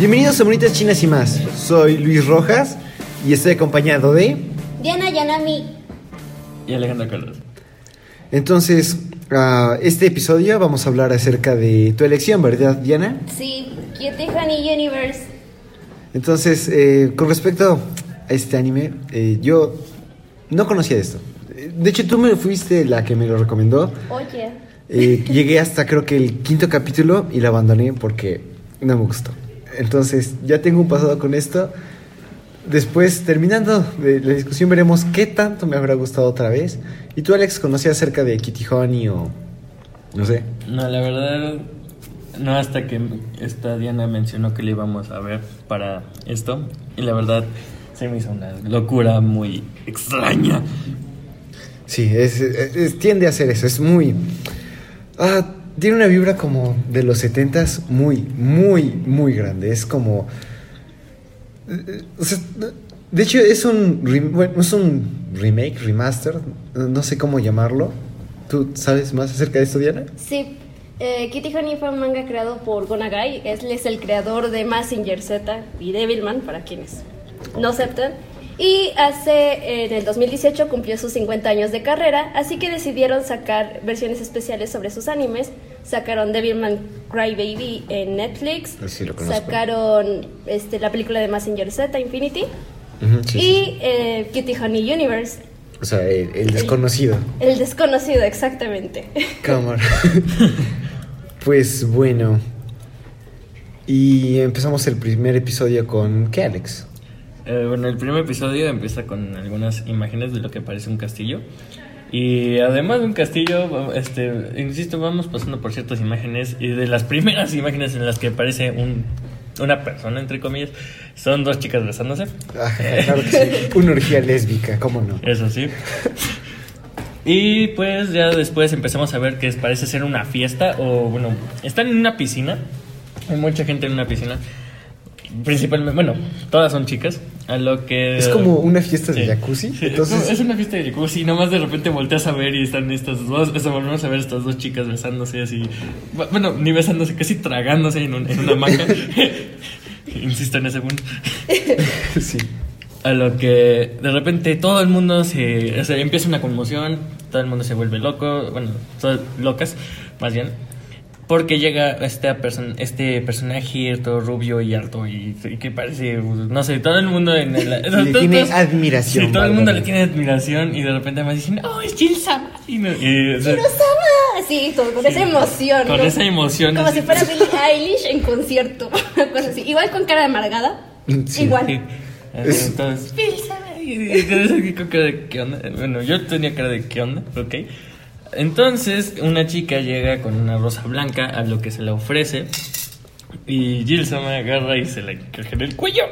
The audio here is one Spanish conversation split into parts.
Bienvenidos a Bonitas Chinas y más. Soy Luis Rojas y estoy acompañado de... Diana Yanami. Y Alejandra Carlos. Entonces, ah, este episodio vamos a hablar acerca de tu elección, ¿verdad, Diana? Sí, Cutie Honey Universe. Entonces, eh, con respecto a este anime, eh, yo no conocía esto. De hecho, tú me fuiste la que me lo recomendó. Oye. Eh, llegué hasta creo que el quinto capítulo y lo abandoné porque no me gustó. Entonces, ya tengo un pasado con esto. Después, terminando de la discusión, veremos qué tanto me habrá gustado otra vez. ¿Y tú, Alex, conocías acerca de Kitty Honey o.? No sé. No, la verdad, no hasta que esta Diana mencionó que le íbamos a ver para esto. Y la verdad, se me hizo una locura muy extraña. Sí, es, es- es- tiende a ser eso. Es muy. Ah, tiene una vibra como de los 70s muy, muy, muy grande. Es como. eh, de hecho, es un, bueno, es un remake, remaster, no sé cómo llamarlo. ¿Tú sabes más acerca de esto, Diana? Sí, eh, Kitty Honey fue un manga creado por Gonagai. Él es el creador de Massinger Z y Devilman, para quienes no aceptan. Y hace, en el 2018 cumplió sus 50 años de carrera, así que decidieron sacar versiones especiales sobre sus animes. Sacaron Devilman Crybaby en Netflix. Sí, lo. Sacaron este, la película de Massinger Z, Infinity. Sí, y sí. eh, Kitty Honey Universe, O sea, el, el desconocido. el desconocido, exactamente. Cámara. pues bueno. Y empezamos el primer episodio con. ¿Qué, Alex? Eh, bueno, el primer episodio empieza con algunas imágenes de lo que parece un castillo. Y además de un castillo, este, insisto, vamos pasando por ciertas imágenes. Y de las primeras imágenes en las que aparece un, una persona, entre comillas, son dos chicas besándose. Ah, claro que sí. Una orgía lésbica, ¿cómo no? Eso sí. Y pues ya después empezamos a ver que parece ser una fiesta o bueno, están en una piscina. Hay mucha gente en una piscina. Principalmente, bueno, todas son chicas, a lo que... Es como una fiesta de Sí. jacuzzi, Sí, entonces- es una fiesta de jacuzzi nomás de repente volteas a ver y están estas dos, volvemos a ver estas dos chicas besándose así, bueno, ni besándose, casi tragándose en, un- en una hamaca. Insisto en ese punto. sí. A lo que de repente todo el mundo se. O sea, empieza una conmoción, todo el mundo se vuelve loco, bueno, todas locas, más bien. Porque llega este, person este personaje todo rubio y alto y, y que parece, no sé, todo el mundo en el, Le tiene admiración, Sí, todo el mundo le tiene admiración y de repente me dicen, oh, es Jill Sama. Y, no- y, o sea, ¡Sama! Sí, con, con esa emoción. con ¿no? esa emoción, Como así. si fuera Billie Eilish en concierto. Cosas así. Igual con cara de amargada. Sí. Igual. Sí. Es- Entonces, Jill Sama. Y- entonces qué onda. Bueno, yo tenía cara de qué onda, ok. Entonces, una chica llega con una rosa blanca a lo que se le ofrece. Y Sama agarra y se la encaja en el cuello.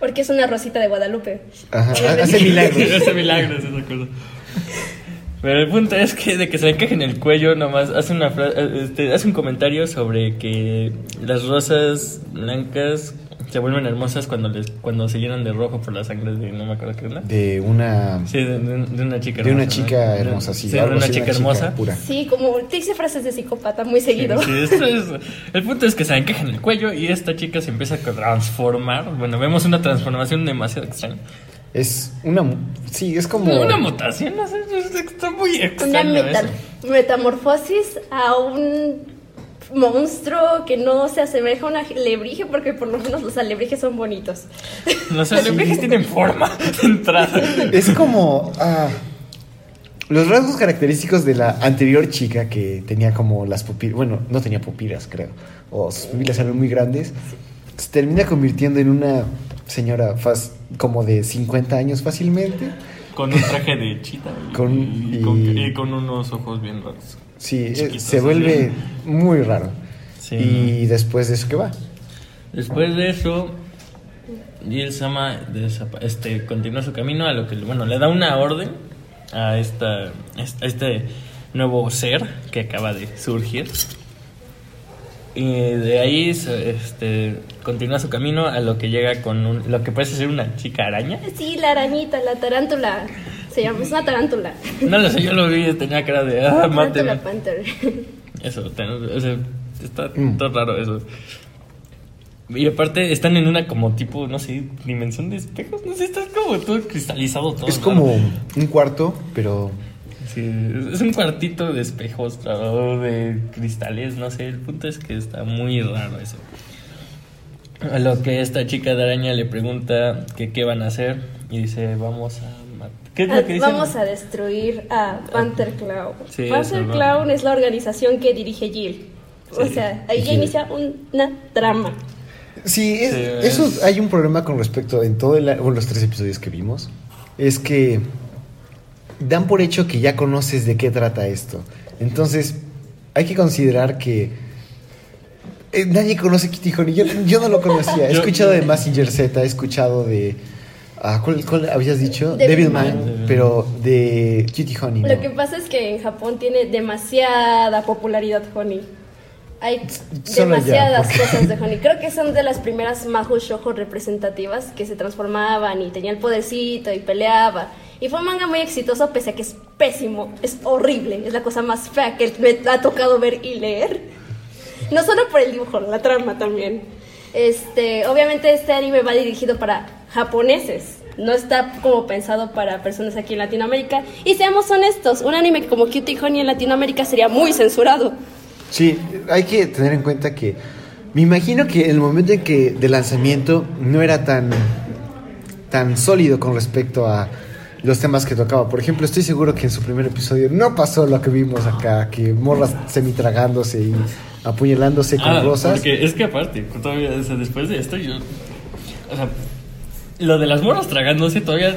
Porque es una rosita de Guadalupe. Ajá, hace milagros. hace milagros esa cosa. Pero el punto es que de que se le encaje en el cuello, nomás hace una fra- este, hace un comentario sobre que las rosas blancas se vuelven hermosas cuando les cuando se llenan de rojo por la sangre de no me acuerdo qué era. De una. Sí, de, de- de una chica De una hermosa, chica ¿no? hermosa, sí. de una así, chica hermosa. pura. Sí, como te dice frases de psicópata muy seguido. Sí, esto es- el punto es que se encaja en el cuello y esta chica se empieza a transformar. Bueno, vemos una transformación demasiado extraña. Es una. Sí, es como. Una mutación, no sé, está muy Una extraño meta- eso. metamorfosis a un monstruo que no se asemeja a una alebrije porque por lo menos los alebrijes son bonitos. Los alebrijes tienen forma de entrada. Es como. ah, los rasgos característicos de la anterior chica que tenía como las pupilas. Bueno, no tenía pupilas, creo. O sus pupilas eran muy grandes. Se termina convirtiendo en una señora como de 50 años fácilmente. Con un traje de chita y Con- y, y- con, y con unos ojos bien raros. Sí, eh, se vuelve muy raro. Sí, y después de eso, ¿qué va? Después de eso, Jill Sama desapa- este, continúa su camino a lo que, bueno, le da una orden a, esta, a este nuevo ser que acaba de surgir. Y de ahí se- este, continúa su camino a lo que llega con un- lo que parece ser una chica araña. Sí, la arañita, la tarántula. Se llama, es una tarántula. No lo sé, yo lo vi tenía cara de, ah, máteme. Panther. Eso, ten- o sea, está Mm. todo raro eso. Y aparte están en una como tipo, no sé, dimensión de espejos. No sé, está como todo cristalizado todo. Es raro. como un cuarto, pero Sí, es un cuartito de espejos, claro, de cristales, no sé. El punto es que está muy raro eso. A lo que esta chica de araña le pregunta que qué van a hacer y dice, vamos a... mat- ¿Qué es lo que dice? Ah, Vamos a destruir a Panther Clown. Sí, Panther Clown es la organización que dirige Jill. O Sí. sea, ahí ya inicia una trama. Sí, es- Sí, eso es- hay un problema con respecto en todos los tres episodios que vimos. Es que dan por hecho que ya conoces de qué trata esto. Entonces, hay que considerar que eh, nadie conoce Kitty Honey. Yo, yo no lo conocía. He escuchado de Massinger Z, he escuchado de. ah, ¿cuál, cuál habías dicho? Devilman. Pero de Kitty Honey. Lo no. que pasa es que en Japón tiene demasiada popularidad Honey. Hay Solo demasiadas porque- cosas de Honey. Creo que son de las primeras Mahou Shoujo representativas que se transformaban y tenía el podercito y peleaba. Y fue un manga muy exitoso pese a que es pésimo, es horrible, es la cosa más fea que me ha tocado ver y leer. No solo por el dibujo, la trama también. Este, obviamente este anime va dirigido para japoneses. No está como pensado para personas aquí en Latinoamérica. Y seamos honestos, un anime como Cutie Honey en Latinoamérica sería muy censurado. Sí, hay que tener en cuenta que me imagino que el momento en que de lanzamiento no era tan tan sólido con respecto a los temas que tocaba. Por ejemplo, estoy seguro que en su primer episodio no pasó lo que vimos acá, que morras semitragándose y apuñalándose con Ah, rosas. Porque es que aparte, todavía, o sea, después de esto, yo. O sea, lo de las morras tragándose todavía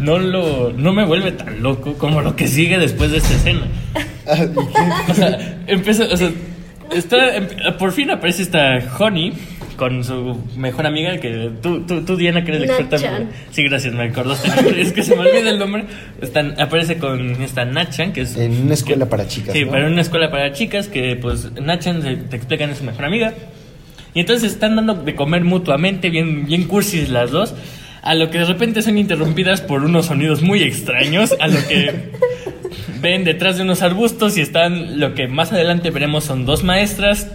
no lo no me vuelve tan loco como lo que sigue después de esta escena. Ah. O sea, empieza, o sea, está, em- por fin aparece esta Honey con su mejor amiga que tú, tú, tú Diana, que eres la experta. Nachan. Sí, gracias, me acordaste. el Es que se me olvida el nombre. Están, aparece con esta Nachan, que es... En una escuela para chicas, Sí, ¿no? para una escuela para chicas que pues Nachan se- te explican es su mejor amiga. Y entonces están dando de comer mutuamente, bien, bien cursis las dos. A lo que de repente son interrumpidas por unos sonidos muy extraños. A lo que ven detrás de unos arbustos y están lo que más adelante veremos son dos maestras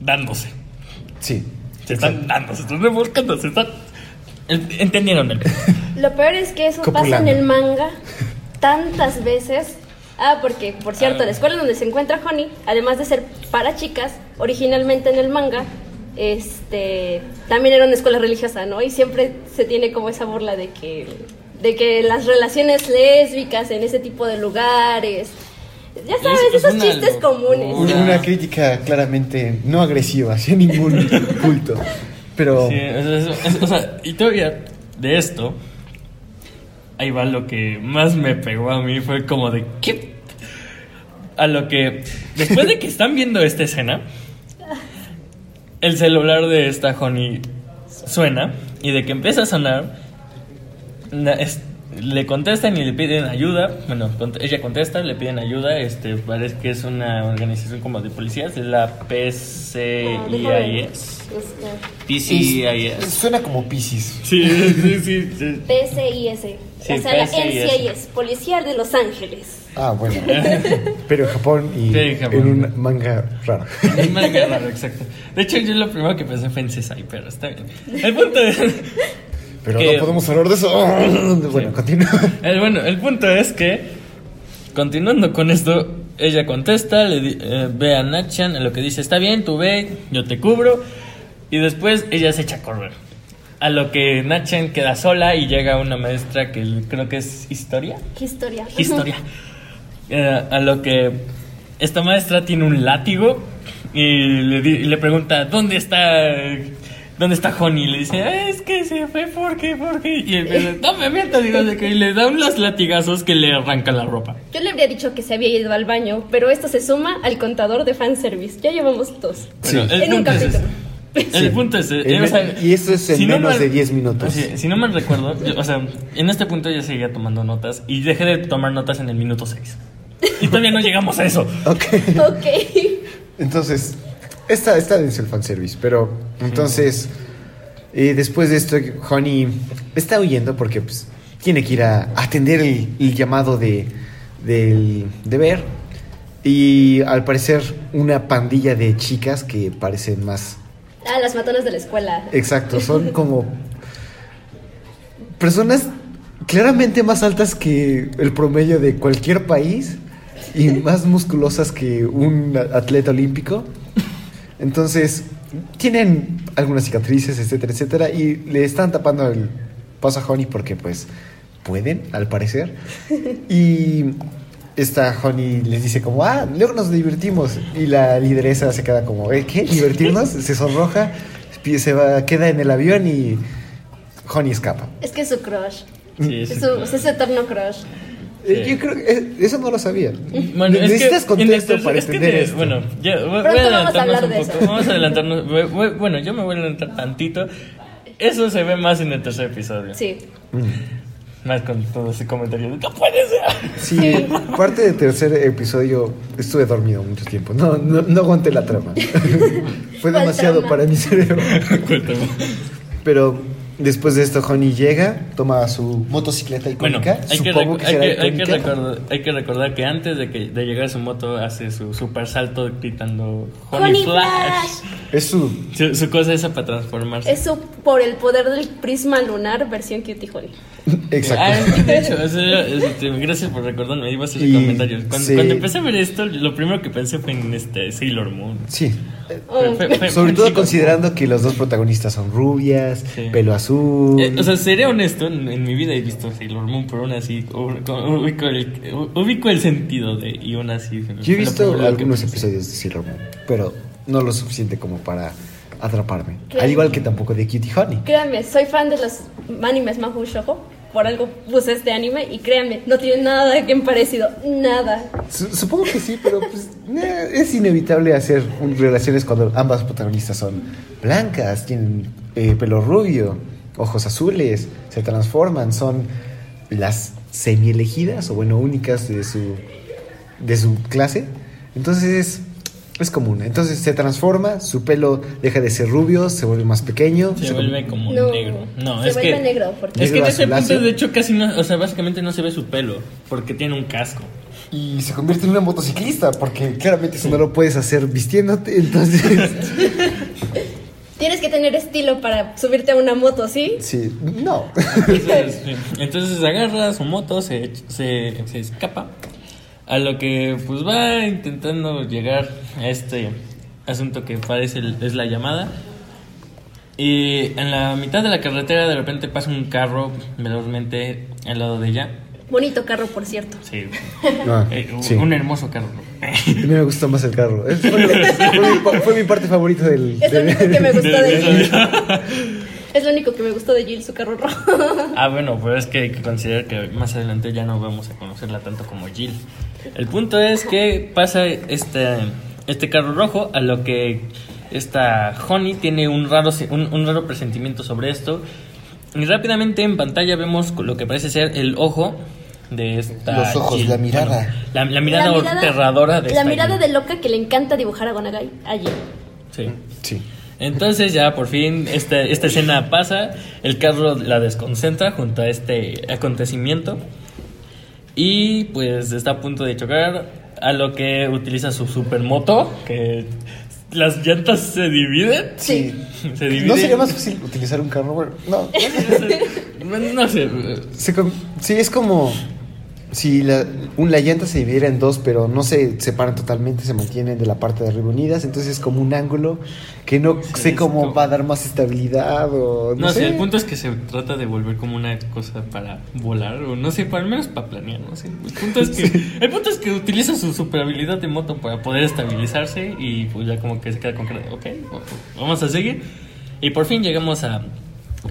dándose. Sí. Se están dando, se están revolcando, se están. en- Entendieron el. Lo peor es que eso pasa en el manga tantas veces. Ah, porque, por cierto, Ah. la escuela donde se encuentra Honey, además de ser para chicas, originalmente en el manga, este, también era una escuela religiosa, ¿no? Y siempre se tiene como esa burla de que, de que las relaciones lésbicas en ese tipo de lugares, ya sabes, Es- es esos una chistes locura. comunes. Una, una crítica claramente no agresiva hacia ningún culto. Pero Sí, es- es- es- o sea, y todavía de esto, ahí va lo que más me pegó a mí, fue como de ¿qué? A lo que, después de que están viendo esta escena, el celular de esta Honey suena y de que empieza a sonar, na- es- le contestan y le piden ayuda. Bueno, cont- ella contesta, le piden ayuda. Este parece que es una organización como de policías, es la Ah, PCIS. buscar. PCIS. suena como Pisces. Sí, sí, sí. sí. PCIS. Sí, o sea, la PCIS. NCIS, Policía de Los Ángeles. Ah, bueno. Pero en Japón y Sí, en Japón. en un manga raro. Es manga raro, exacto. De hecho, yo lo primero que pensé fue en Cesai, pero está bien. El punto es. Pero Que- no podemos hablar de eso. Bueno, continúa. El, bueno, el punto es que, continuando con esto, ella contesta, le di- eh, ve a Nachan, en lo que dice, está bien, tú ve, yo te cubro, y después ella se echa a correr. A lo que Nachan queda sola y llega una maestra que creo que es historia. Historia. Historia. Eh, a lo que esta maestra tiene un látigo y le, di- y le pregunta, ¿dónde está... ¿Dónde está Honey? Y le dice, "Ah, es que se fue porque, porque. Y él no me mientas, digo, de que y le da unos latigazos que le arrancan la ropa. Yo le habría dicho que se había ido al baño, pero esto se suma al contador de fanservice. Ya llevamos dos. Sí. Bueno, el En un capítulo. ese. El Sí. punto es. En o sea, me- y esto es en no menos mal- de 10 minutos. Si no mal recuerdo, yo- o sea, en este punto ya seguía tomando notas y dejé de tomar notas en el minuto 6. Y todavía no llegamos a eso. Ok. ok. Entonces, esta, esta es el fanservice. Pero, entonces, eh, después de esto, Honey está huyendo porque pues, tiene que ir a atender el, el llamado de, del deber. Y al parecer, una pandilla de chicas que parecen más Ah, las matonas de la escuela. Exacto, son como personas claramente más altas que el promedio de cualquier país y más musculosas que un atleta olímpico. Entonces, tienen algunas cicatrices, etcétera, etcétera, y le están tapando el paso a Honey porque, pues, pueden, al parecer. Y esta Honey les dice como, ah, luego nos divertimos. Y la lideresa se queda como, ¿eh, ¿qué? ¿Divertirnos? se sonroja, se va, queda en el avión y Honey escapa. Es que es su crush. Sí, Es su, es ese eterno crush. Eh, Yo creo que eh, eso no lo sabía. Bueno, es que Necesitas contexto para es que entender te- esto. Bueno, ya, voy, voy a vamos a adelantarnos un poco. eso. Vamos a adelantarnos. voy- voy- bueno, yo me voy a adelantar tantito. Eso se ve más en el tercer episodio. Sí. Más con todo ese comentario. de, ¡No puede ser! Sí, parte del tercer episodio estuve dormido mucho tiempo. No, no, no aguanté la trama. Fue ¿Cuál demasiado trama? para mi cerebro. Cuéntame. Pero después de esto, Honey llega, toma su motocicleta Bueno, icónica. hay que, Supongo que hay, será que, hay, que icónica. recordar, hay que recordar que antes de, que, de llegar a su moto hace su super salto gritando Honey, Honey Flash. Flash. Es su. Su, su cosa esa para transformarse. Es su, por el poder del prisma lunar versión Cutie Honey. Exacto. Ah, de hecho, o sea, este, gracias por recordarme, iba a hacer Y- comentarios. Cuando, sí. cuando empecé a ver esto, lo primero que pensé fue en este Sailor Moon. Sí. Oh. Fue- fue- fue- Sobre fue todo chico. considerando que los dos protagonistas son rubias, Sí. pelo azul. Eh, o sea, seré honesto, en, en mi vida he visto Sailor Moon, pero aún así ubico el, ubico el sentido de. Y aún así. Yo he fue visto algunos episodios de Sailor Moon, pero no lo suficiente como para atraparme. Al igual que tampoco de Cutie Honey. Créanme, soy fan de los animes Mahou Shoujo. Por algo puse este anime y créanme, no tiene nada que parecido. Nada. Su- Supongo que sí, pero pues, eh, es inevitable hacer relaciones cuando ambas protagonistas son blancas, tienen eh, pelo rubio, ojos azules, se transforman, son las semi-elegidas o bueno, únicas de su, de su clase. Entonces es, común. Entonces se transforma, su pelo deja de ser rubio, se vuelve más pequeño. Se vuelve como No, negro. No, se es vuelve que. negro, porque- Es que en ese punto, de hecho, casi no. O sea, básicamente no se ve su pelo. Porque tiene un casco. Y se convierte en una motociclista, porque claramente eso no lo puedes hacer vistiéndote, entonces... Tienes que tener estilo para subirte a una moto, ¿sí? Sí, no. Entonces. Entonces agarra su moto, se, se, se escapa. A lo que pues va intentando llegar a este asunto que parece el- es la llamada. Y en la mitad de la carretera de repente pasa un carro velozmente al lado de ella. Bonito carro, por cierto. Sí, Ah, Eh, un- sí. un hermoso carro. A mí me gustó más el carro. Fue, fue fue mi parte favorita del... Es lo único que me gustó de Jill. De- Es lo único que me gustó de Jill, su carro rojo. Ah, bueno, pero es que hay que considerar que más adelante ya no vamos a conocerla tanto como Jill. El punto es que pasa este, este carro rojo, a lo que esta Honey tiene un raro, un, un raro presentimiento sobre esto. Y rápidamente en pantalla vemos lo que parece ser el ojo de esta. Los ojos, Jill. la mirada. la, la mirada aterradora de La esta mirada Jill. de loca que le encanta dibujar a Gonagai. A Jill. Sí. Sí. Entonces ya por fin esta, esta escena pasa, el carro la desconcentra junto a este acontecimiento y pues está a punto de chocar a lo que utiliza su supermoto, que las llantas se dividen. Sí. Se dividen. ¿No sería más fácil utilizar un carro? Bueno, no. No sé. Sí, es como si la, un- la llanta se dividiera en dos, pero no se separan totalmente, se mantienen de la parte de arriba unidas. Entonces es como un ángulo que no Sí, sé cómo como- va a dar más estabilidad o no, No sé, el punto es que se trata de volver como una cosa para volar, o no sé, para, al menos para planear, no sé. El punto es que, el punto es que utiliza su super habilidad de moto para poder estabilizarse y pues ya como que se queda con cara ok, vamos a seguir. Y por fin llegamos a,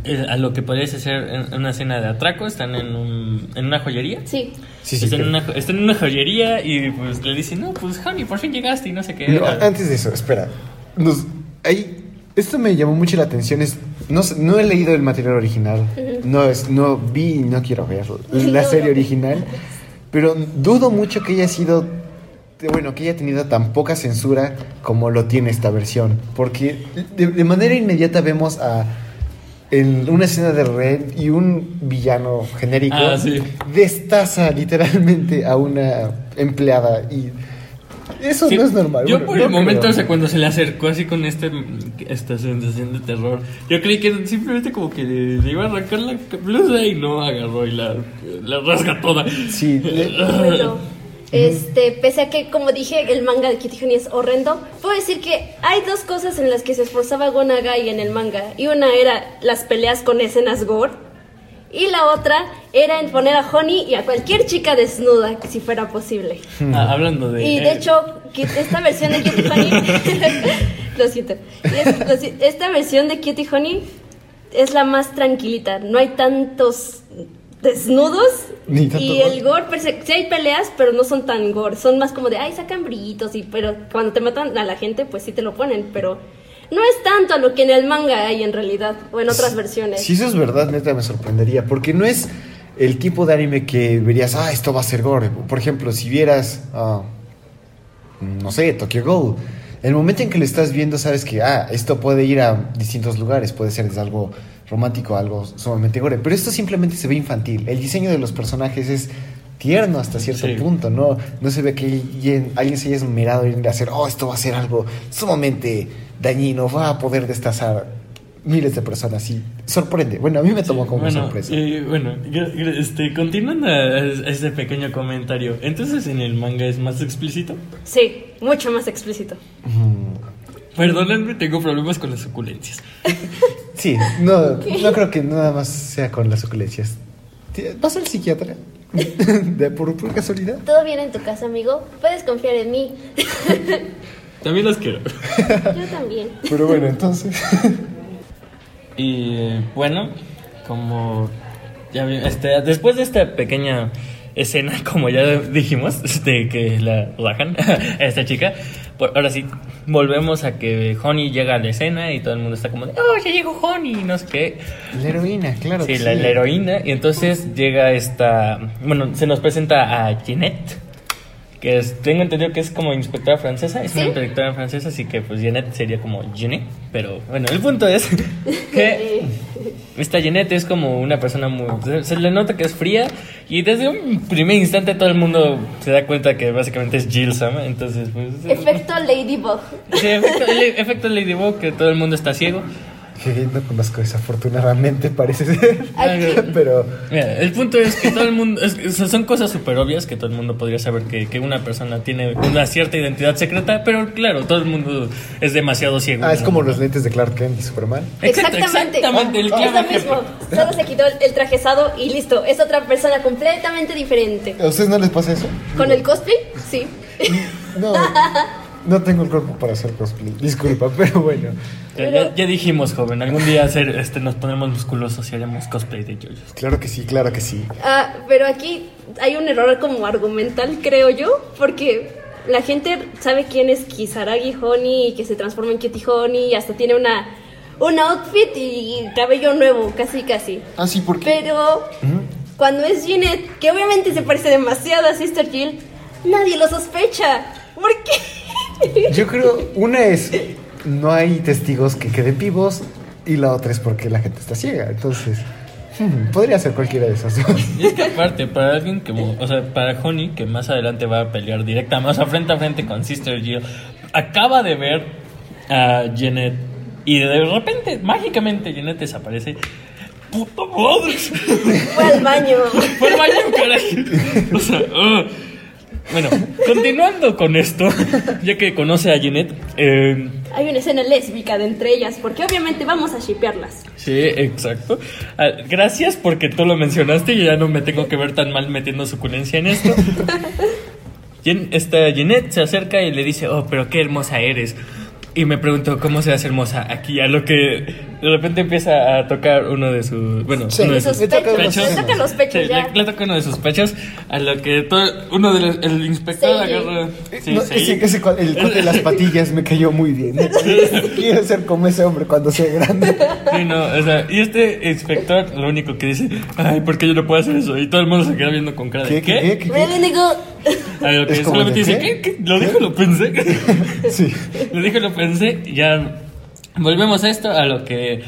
eh, a lo que podría ser una escena de atraco, están en, un- en una joyería. Sí. Sí, sí, están, en una, en joyería y pues le dicen, no, pues Honey, por fin llegaste y no sé qué. No, antes de eso, espera. Nos, ahí, esto me llamó mucho la atención. Es, no, no he leído el material original. No, es, no vi y no quiero ver la No, serie original. Pero dudo mucho que haya sido. Bueno, que haya tenido tan poca censura como lo tiene esta versión. Porque de, de manera inmediata vemos a. En una escena de Red y un villano genérico Ah, sí. destaza literalmente a una empleada y Eso Sí, no es normal. Yo Bueno, por no el momento, o sea, cuando se le acercó así con este, esta sensación de terror, yo creí que simplemente como que le iba a arrancar la blusa y no agarró y la, la rasga toda. Sí, le- este, pese a que, como dije, el manga de Kitty Honey es horrendo, puedo decir que hay dos cosas en las que se esforzaba Gonagai en el manga. Y una era las peleas con escenas gore. Y la otra era en poner a Honey y a cualquier chica desnuda, si fuera posible. Ah, hablando de... Y de hecho, esta versión de Kitty Honey. lo siento. Esta versión de Kitty Honey es la más tranquilita. No hay tantos desnudos. Y el gore, perse- sí hay peleas, pero no son tan gore. Son más como de, ay, sacan brillitos. Y, pero cuando te matan a la gente, pues sí te lo ponen. Pero no es tanto a lo que en el manga hay en realidad. O en otras versiones. Si eso es verdad, neta me sorprendería. Porque no es el tipo de anime que verías, ah, esto va a ser gore. Por ejemplo, si vieras, ah, no sé, Tokyo Ghoul. El momento en que lo estás viendo, sabes que, ah, esto puede ir a distintos lugares. Puede ser desde algo romántico a algo sumamente gore. Pero esto simplemente se ve infantil. El diseño de los personajes es tierno hasta cierto Sí. punto. No, no se ve que alguien, alguien se haya esmerado en hacer, oh, esto va a ser algo sumamente dañino. Va a poder destazar miles de personas y sorprende. Bueno, a mí me tomó como bueno, sorpresa. bueno, este, continuando a a este pequeño comentario, entonces en el manga es más explícito. Sí, mucho más explícito. Perdónenme, tengo problemas con las suculencias. Sí, no, no creo que nada más sea con las suculencias. ¿Vas al psiquiatra? ¿De por, por casualidad? ¿Todo bien en tu casa, amigo? Puedes confiar en mí. También las quiero. Yo también. Pero bueno, entonces. Y bueno, como ya este, después de esta pequeña escena, como ya dijimos, de que la rajan a esta chica, pues ahora sí, volvemos a que Honey llega a la escena y todo el mundo está como de, oh, ya llegó Honey, no sé qué. La heroína, claro. Sí, que la, la heroína. Y entonces llega esta. Bueno, se nos presenta a Jeanette. Que es, tengo entendido que es como inspectora francesa. Es ¿Sí? una inspectora francesa, así que pues Jeanette sería como Jeanette. Pero bueno, el punto es que esta Jeanette es como una persona muy. Se, se le nota que es fría. Y desde un primer instante todo el mundo se da cuenta que básicamente es Jill Sama. Entonces, pues. Efecto Ladybug. Sí, efecto, el efecto Ladybug, que todo el mundo está ciego. Que no conozco desafortunadamente, parece ser. Pero. Mira, el punto es que todo el mundo, es- son cosas súper obvias que todo el mundo podría saber que, que una persona tiene una cierta identidad secreta, pero claro, todo el mundo es demasiado ciego. Ah, es como los lentes de Clark Kent y Superman. Exactamente. exactamente, el es lo mismo. Solo se quitó el, el trajezado y listo. Es otra persona completamente diferente. ¿A ustedes no les pasa eso? ¿Con el cosplay? Sí. No. No tengo el cuerpo para hacer cosplay. Disculpa, pero bueno. Ya, ya- ya dijimos, joven, algún día hacer, este, nos pondremos musculosos y haremos cosplay de yoyos. Claro que sí, claro que sí. Ah, pero aquí hay un error como argumental, creo yo, porque la gente sabe quién es Kisaragi Honey y que se transforma en Kitty Honey y hasta tiene una un outfit y cabello nuevo, casi casi. Ah, sí, porque. Pero cuando es Jeanette, que obviamente se parece demasiado a Sister Jill, nadie lo sospecha. ¿Por qué? Yo creo, una es, no hay testigos que queden vivos y la otra es porque la gente está ciega. Entonces, hmm, podría ser cualquiera de esas dos. Y es que aparte, para alguien que, o sea, para Honey, que más adelante va a pelear directamente, o sea, frente a frente con Sister Jill, acaba de ver a Jeanette y de repente, mágicamente, Jeanette desaparece. ¡Puta madre! Fue al baño. Fue al baño, caray. O sea. Bueno, continuando con esto, ya que conoce a Jeanette, eh, Hay una escena lésbica de entre ellas, porque obviamente vamos a shipearlas. Sí, exacto. Ah, gracias porque tú lo mencionaste y ya no me tengo que ver tan mal metiendo suculencia en esto. Esta Jeanette se acerca y le dice, oh, pero qué hermosa eres. Y me pregunto, ¿cómo se hace hermosa aquí? A lo que de repente empieza a tocar uno de sus... Bueno, Sí, uno de Sus toca pechos. los Le tocan los pechos Sí, ya. le, le toca uno de sus pechos, a lo que todo, uno de los, el inspector Seiji. agarra... Sí, No, ese, ese el corte de las patillas me cayó muy bien. Quiero ser como ese hombre cuando sea grande. Sí, no, o sea, y este inspector lo único que dice, ay, ¿por qué yo no puedo hacer eso? Y todo el mundo se queda viendo con cara de, ¿Qué? ¿Qué? ¿Qué? ¿Qué? Nigga? A lo que Es como solamente dice, ¿qué? ¿qué? Lo dijo, lo pensé. Sí. lo dijo, lo pensé. Ya volvemos a esto, a lo que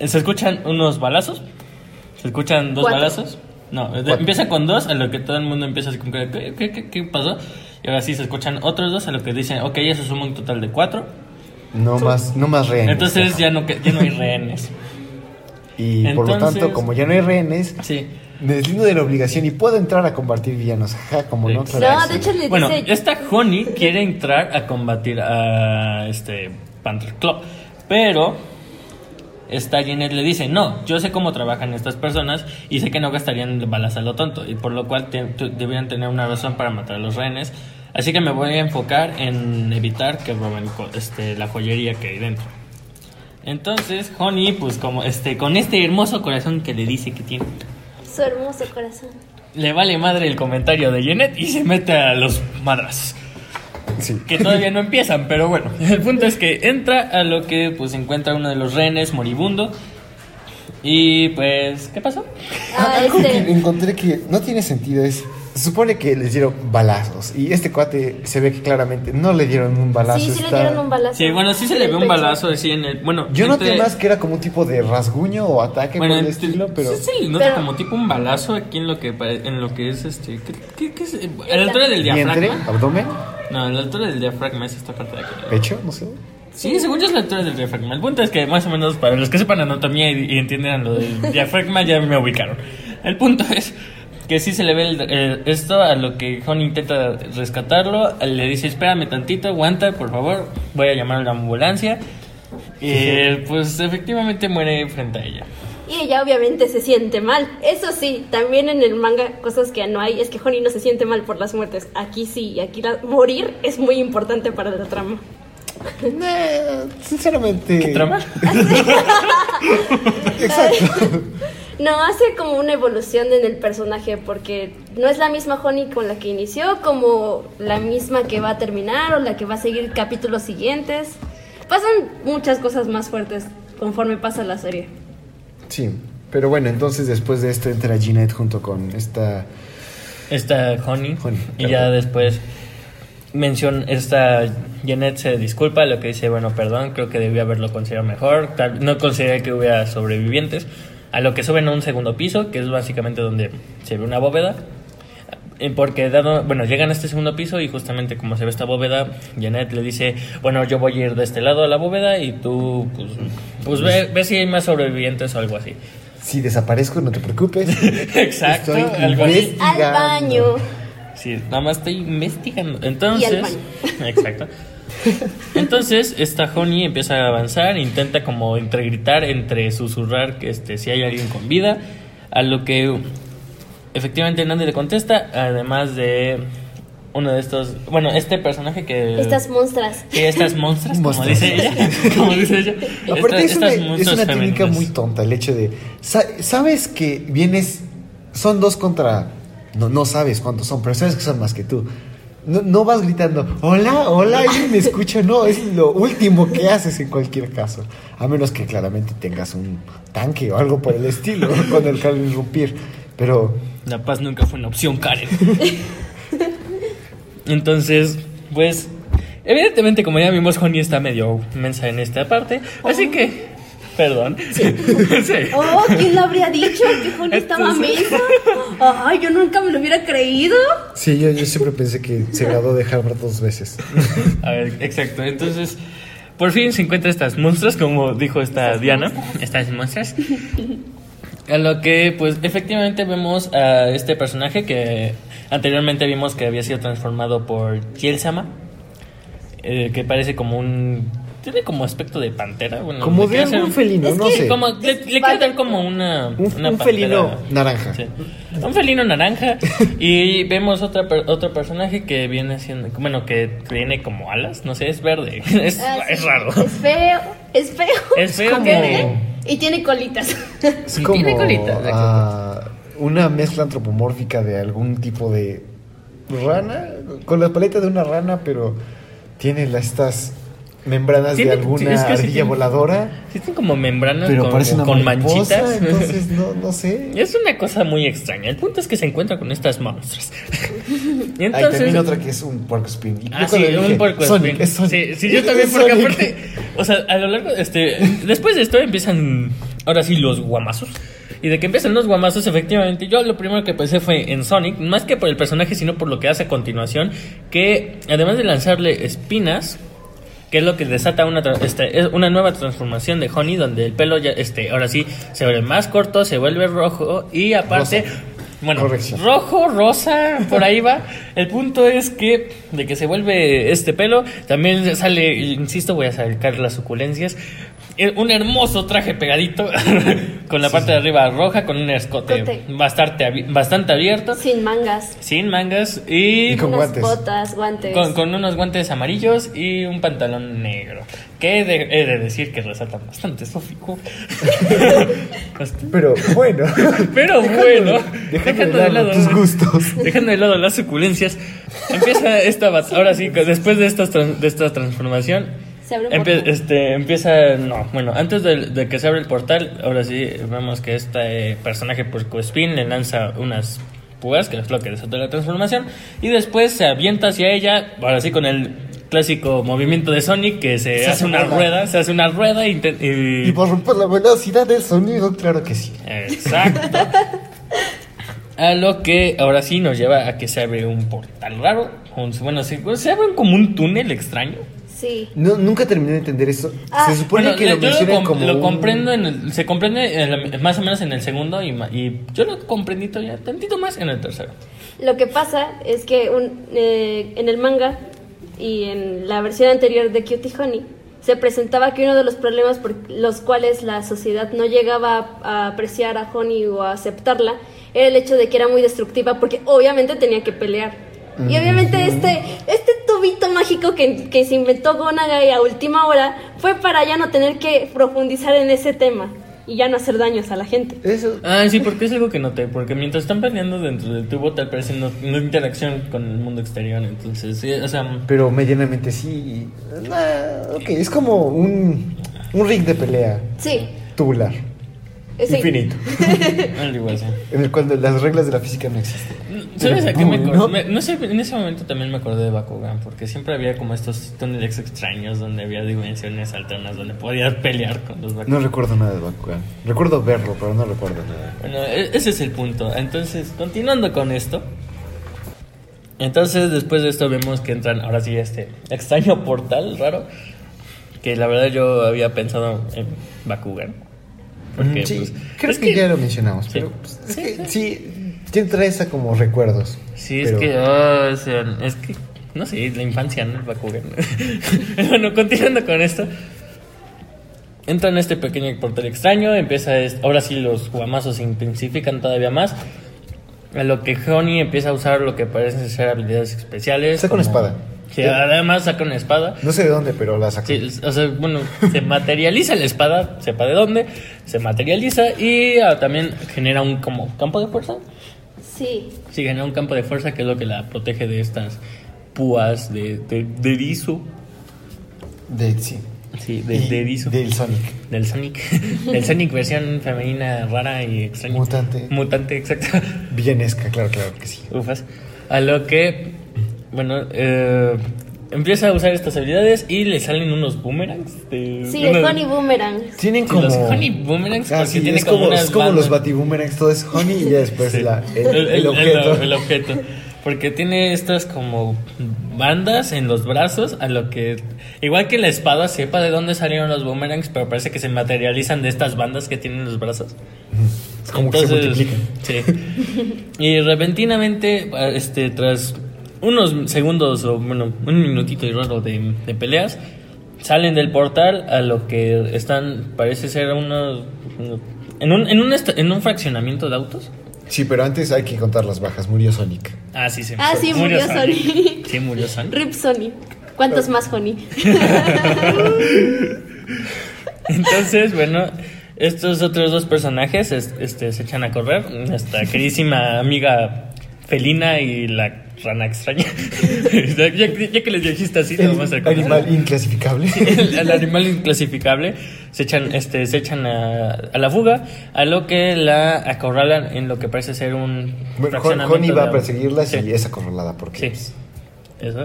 se escuchan unos balazos. Se escuchan dos Cuatro. balazos. No, de- empieza con dos, a lo que todo el mundo empieza así como ¿qué, qué, qué, qué pasó? Y ahora sí se escuchan otros dos, a lo que dicen, ok, eso suma un total de cuatro. No más, no más rehenes. Entonces ya no, ya no hay rehenes. Y por lo Entonces- tanto, como ya no hay rehenes, Sí. Me deslindo de la obligación y puedo entrar a combatir villanos. Jaja, como no. Claro No, de hecho le Bueno, dice... esta Honey quiere entrar a combatir a este Panther Club, pero esta Janet le dice, no, yo sé cómo trabajan estas personas y sé que no gastarían balas a lo tonto, y por lo cual te- tu- deberían tener una razón para matar a los rehenes, así que me voy a enfocar en evitar que roben este, la joyería que hay dentro. Entonces, Honey, pues como este, con este hermoso corazón que le dice que tiene, Su hermoso corazón. le vale madre el comentario de Janet y se mete a los madras Sí. que todavía no empiezan, pero bueno, el punto es que entra a lo que pues encuentra uno de los rehenes moribundo y pues ¿qué pasó? Ah, Algo este... que encontré que no tiene sentido es. Se supone que les dieron balazos. Y este cuate se ve que claramente no le dieron un balazo. Sí, sí le está- dieron un balazo. Sí, bueno, sí se le ve un balazo así en el bueno, Yo noté entre- más que era como un tipo de rasguño o ataque bueno, por el estilo, pero. sí, sí, nota Pero- como tipo un balazo aquí en lo que en lo que es este ¿qué, qué, qué es? a la altura del Vientre, diafragma. abdomen, No, a la altura del diafragma es esta parte de aquí. pecho, no sé. Sí, según yo es la altura del diafragma. El punto es que más o menos para los que sepan anatomía y, y entiendan lo del diafragma ya me ubicaron. El punto es que sí se le ve el- el- esto a lo que Honey intenta rescatarlo. Le dice, espérame tantito, aguanta, por favor, voy a llamar a la ambulancia. Y pues efectivamente muere frente a ella. Y ella obviamente se siente mal. Eso sí, también en el manga cosas que no hay es que Honey no se siente mal por las muertes. Aquí sí, y aquí la- morir es muy importante para la trama. Nah, sinceramente. ¿Qué trama? Exacto. No, hace como una evolución en el personaje porque no es la misma Honey con la que inició como la misma que va a terminar o la que va a seguir capítulos siguientes. Pasan muchas cosas más fuertes conforme pasa la serie. Sí, pero bueno, entonces después de esto entra Jeanette junto con esta. Esta Honey. Honey, y ya después menciona esta Janet se disculpa, lo que dice, bueno, perdón, creo que debí haberlo considerado mejor. Tal- no consideré que hubiera sobrevivientes. A lo que suben a un segundo piso, que es básicamente donde se ve una bóveda. Eh, Porque dado, bueno, llegan a este segundo piso y justamente como se ve esta bóveda, Janet le dice, bueno, yo voy a ir de este lado a la bóveda y tú, pues, pues ve, ve si hay más sobrevivientes o algo así. Si desaparezco, no te preocupes. Exacto, Estoy algo así. Al baño. Sí, nada más estoy investigando. Entonces, Y al baño. exacto. Entonces, esta Honey empieza a avanzar, intenta como entre gritar, entre susurrar que este si hay alguien con vida, a lo que efectivamente nadie le contesta, además de uno de estos, bueno, este personaje que Estas monstras. que estas monstras, como dice ella, como dice ella. Aparte esta- es una, es técnica femeninas. muy tonta el hecho de... sa- Sabes que vienes... Son dos contra... No, no sabes cuántos son, pero sabes que son más que tú. No, no vas gritando, hola, hola, alguien me escucha. No, es lo último que haces en cualquier caso. A menos que claramente tengas un tanque o algo por el estilo con el que irrumpir. Pero La paz nunca fue una opción, Karen. Entonces, pues, evidentemente, como ya vimos, Honey está medio mensa en esta parte. Así que, perdón. Sí. Oh, ¿quién lo habría dicho? Que estaba Entonces- mesa. Ay, yo nunca me lo hubiera creído. sí, yo, yo siempre pensé que se graduó de Harvard dos veces. A ver, exacto. Entonces, por fin se encuentra estas monstruos, como dijo esta Diana. Estas monstruos. A lo que, pues, efectivamente vemos a este personaje que anteriormente vimos que había sido transformado por Kiel-sama, eh, que parece como un... Tiene como aspecto de pantera. Bueno, Como de algún felino, Es no que sé. Como, le, le quiere dar como una, Un, una un felino naranja. Sí. Un felino naranja. y vemos otra per- otro personaje que viene siendo. Bueno, que tiene como alas. No sé, es verde. Es, Ah, sí. es raro. Es feo. Es feo. Es feo como- Verde Y tiene colitas. Es como tiene colita, exacto. ah, una mezcla antropomórfica de algún tipo de rana, con la paleta de una rana, pero tiene la- estas membranas de alguna es que sí ardilla tiene- voladora, Sí, como membranas pero como- parece una con mariposa, manchitas. entonces no, no sé. Es una cosa muy extraña. El punto es que se encuentra con estas monstruos. y Hay entonces. también otra que es un porco spin. Y Ah, sí, dije, un puerco Sonic, spin. es Sonic. Sí, sí, yo también, porque Sonic. aparte, o sea, a lo largo, este, después de esto empiezan, ahora sí, los guamazos. Y de que empiezan los guamazos, efectivamente, yo lo primero que pensé fue en Sonic, más que por el personaje, sino por lo que hace a continuación, que además de lanzarle espinas, que es lo que desata una, este, es una nueva transformación de Honey, donde el pelo ya, este, ahora sí, se vuelve más corto, se vuelve rojo, y aparte... Rosa. Bueno, Corrección. rojo, rosa, por ahí va. El punto es que de que se vuelve este pelo, también sale, insisto, voy a sacar las suculencias. Eh, Un hermoso traje pegadito con la parte de arriba roja, con un escote bastante, abi- bastante abierto, Sin mangas. sin mangas y Y con unas guantes. botas, guantes. con, con unos guantes amarillos y un pantalón negro. Que he de, he de decir que resaltan bastante su figura. Bastante- Pero bueno. Pero bueno, Dejando de lado tus gustos. Dejando de lado las suculencias, empieza esta bat- ahora sí, que después de esta, tran- de esta transformación, Se abre un empie- portal. este, empieza, no, bueno, antes de, de que se abre el portal, ahora sí vemos que este personaje por Spin le lanza unas púas, que es lo que desata la transformación, y después se avienta hacia ella, ahora sí con el clásico movimiento de Sonic, que se, Se hace hace una rueda, se hace una rueda y, inten- y- Y por romper la velocidad del sonido, claro que sí. Exacto. A lo que ahora sí nos lleva a que se abre un portal raro. bueno, se, se abre como un túnel extraño. Sí. No, nunca terminé de entender eso. Ah, Se supone Bueno, que lo mencionan com- como. lo comprendo, en el- se comprende en la- más o menos en el segundo y, ma- y yo lo comprendí todavía tantito más en el tercero. Lo que pasa es que un- eh, en el manga y en la versión anterior de Cutie Honey se presentaba que uno de los problemas por los cuales la sociedad no llegaba a, a apreciar a Honey o a aceptarla era el hecho de que era muy destructiva porque obviamente tenía que pelear. Y obviamente este, este tubito mágico que, que se inventó Gonagai a última hora fue para ya no tener que profundizar en ese tema y ya no hacer daños a la gente. Eso. Ah, sí, porque es algo que noté. Porque mientras están peleando dentro del tubo, tal parece no, no hay interacción con el mundo exterior. Entonces, sí, o sea, Pero medianamente sí. Nah, ok, es como un, un ring de pelea Sí, tubular. Eh, sí. Infinito. En el cual las reglas de la física no existen. ¿Sabes a qué me acordé? ¿no? Me- No sé, en ese momento también me acordé de Bakugan, porque siempre había como estos túneles extraños donde había dimensiones alternas donde podías pelear con los Bakugan. No recuerdo nada de Bakugan. Recuerdo verlo, pero no recuerdo nada. Bueno, e- ese es el punto. Entonces, continuando con esto. Entonces, después de esto vemos que entran ahora sí este extraño portal raro. Que la verdad yo había pensado en Bakugan. Porque, Mm, sí, pues, creo es que, ya lo mencionamos, Sí. pero pues, es que sí, sí trae esa como recuerdos. Sí, es pero- que, ah, o sea, es que, no sé, la infancia, ¿no? El Bakugan. bueno, continuando con esto. Entra en este pequeño portal extraño, empieza, es- ahora sí los guamazos se intensifican todavía más. A lo que Honey empieza a usar lo que parecen ser habilidades especiales. Una como- espada. Sí, además saca una espada. No sé de dónde, pero la sacó. Sí, o sea, bueno, se materializa la espada, sepa de dónde, se materializa y ah, también genera un como campo de fuerza. Sí, Sí, genera un campo de fuerza que es lo que la protege de estas púas de, de, de erizo. De, sí. Sí, de, de erizo. Del Sonic. Del Sonic. Del Sonic versión femenina rara y extraña. Mutante. Mutante, exacto. Villanesca, claro, claro que sí. Ufas. A lo que, bueno, eh, empieza a usar estas habilidades y le salen unos boomerangs. De, sí, unos- el Honey Boomerang. Tienen como. los honey boomerangs, Ah, sí, tiene es como como, es como los bandas. batiboomerangs, todo es honey y ya después Sí. la, el, el objeto. el objeto. Porque tiene estas como bandas en los brazos, a lo que, igual que la espada, sepa de dónde salieron los boomerangs, pero parece que se materializan de estas bandas que tienen en los brazos. Es como que se multiplican. Sí. Y repentinamente, este, tras unos segundos o, bueno, un minutito y raro de, de peleas, salen del portal a lo que están, parece ser unos... en un, en, un en un fraccionamiento de autos. Sí, pero antes hay que contar las bajas. Murió Sonic. Ah, sí, sí. Ah, sí, murió Sonic. Sí, murió Sonic. Rip Sony. ¿Cuántos más Honey? Entonces, bueno, estos otros dos personajes es- este, se echan a correr. Nuestra queridísima amiga felina y la rana extraña. ya, que les dijiste así, lo vamos a El reconocer. animal inclasificable. el, el animal inclasificable se echan este se echan a, a la fuga a lo que la acorralan en lo que parece ser un Bueno, Honey va a perseguirlas Sí. y es acorralada porque Sí. Eso.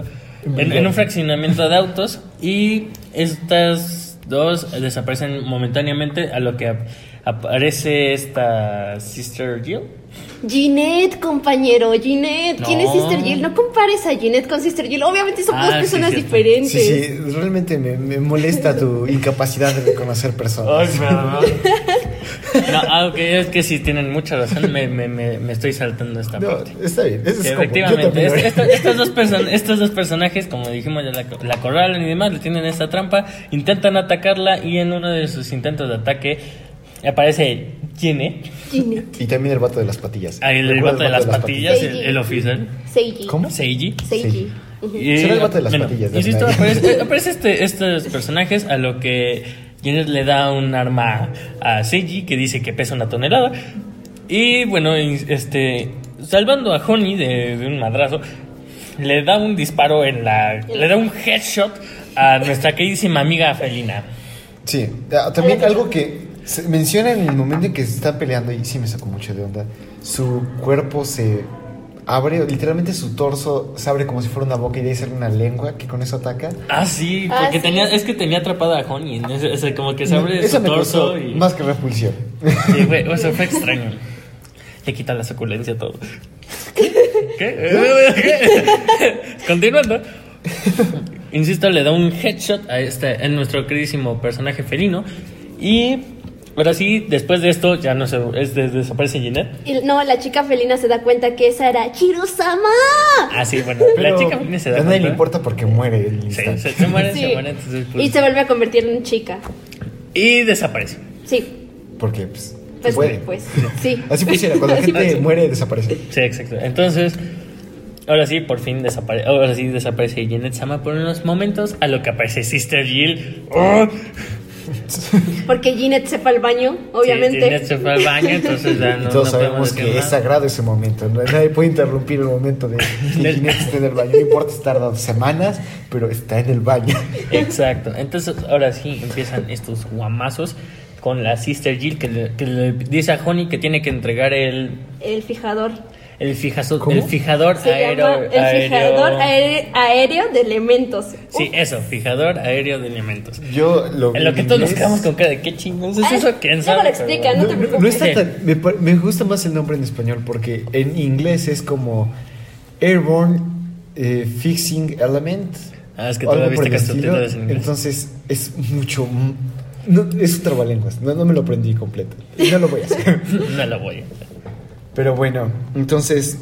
En, en un fraccionamiento de autos y estas dos desaparecen momentáneamente a lo que aparece esta Sister Jill. Ginette, compañero, Ginette. ¿Quién es. Sister Jill? No compares a Ginette con Sister Jill. Obviamente son Ah, dos sí, personas diferentes. Sí, sí, realmente me, me molesta tu incapacidad de reconocer personas. perdón. No, ah, ok, es que sí tienen mucha razón. Me, me, me, me estoy saltando esta No, parte. está bien. eso es efectivamente, es- esto- estos, dos person- estos dos personajes, como dijimos, ya la, la corralan y demás, le tienen esta trampa, intentan atacarla y en uno de sus intentos de ataque aparece Gine, Ginette. Y también el vato de las patillas. ah, el, el ¿Recuerdas vato de las patillas, el, el oficial, Seiji. ¿Cómo? Seiji. Seiji. Y, Será el vato de las patillas de Insisto, Snyder. aparece, aparece este, estos personajes a lo que Janet le da un arma a Seiji que dice que pesa una tonelada. Y bueno, este, salvando a Honey de, de un madrazo, le da un disparo en la. Le da un headshot a nuestra queridísima amiga Felina. Sí, ah, también algo que se menciona en el momento en que se están peleando, y sí me sacó mucho de onda, su cuerpo se abre, literalmente su torso se abre como si fuera una boca y de ahí sale una lengua que con eso ataca. Ah, sí, Ah, porque sí. tenía, es que tenía atrapada a Honey. Es, es como que se abre Eso su me torso y. más que repulsión. Sí, güey, eso fue extraño. Le quita la suculencia a todo. ¿Qué? ¿Qué? Continuando. Insisto, le da un headshot a, este, a nuestro queridísimo personaje felino. Y ahora sí, después de esto, ya no se es de- desaparece Jeanette. Y no, la chica felina se da cuenta que esa era Chiro-sama. Ah, sí, bueno, la Pero chica felina se da a nadie le cuenta. importa porque muere el Sí, se, se muere, Sí. se muere. entonces, pues- Y se vuelve a convertir en chica. y desaparece. Sí, Porque, pues, pues, puede. pues, sí. Así funciona, cuando la gente muere, desaparece. Sí, exacto. Entonces, ahora sí, por fin desaparece. Ahora sí desaparece Janet Sama por unos momentos. A lo que aparece Sister Jill. ¡Oh! Porque Ginette se fue al baño, obviamente. Sí, Janet se fue al baño, entonces ya Y no, todos no sabemos que es sagrado ese momento. ¿no? Nadie puede interrumpir el momento de que Ginette esté en el baño. No importa si tarda semanas, pero está en el baño. Exacto. Entonces, ahora sí empiezan estos guamazos con la Sister Jill que le, que le dice a Honey que tiene que entregar el, El fijador. El, fijazo- el fijador Se aéreo. llama el fijador aéreo, aéreo de elementos. Sí, eso, fijador aéreo de elementos. Yo lo En lo que en todos nos quedamos con cara de qué chingados es Ah, eso, quién luego sabe. lo explica, no te preocupes. no está tan- me, gusta más el nombre en español porque en inglés es como Airborne eh, Fixing Element. Ah, es que por viste subtítulos en inglés. Entonces es mucho. m- No, es un trabalenguas. No, no me lo aprendí completo. No lo voy a hacer. No lo voy a hacer. Pero bueno, entonces.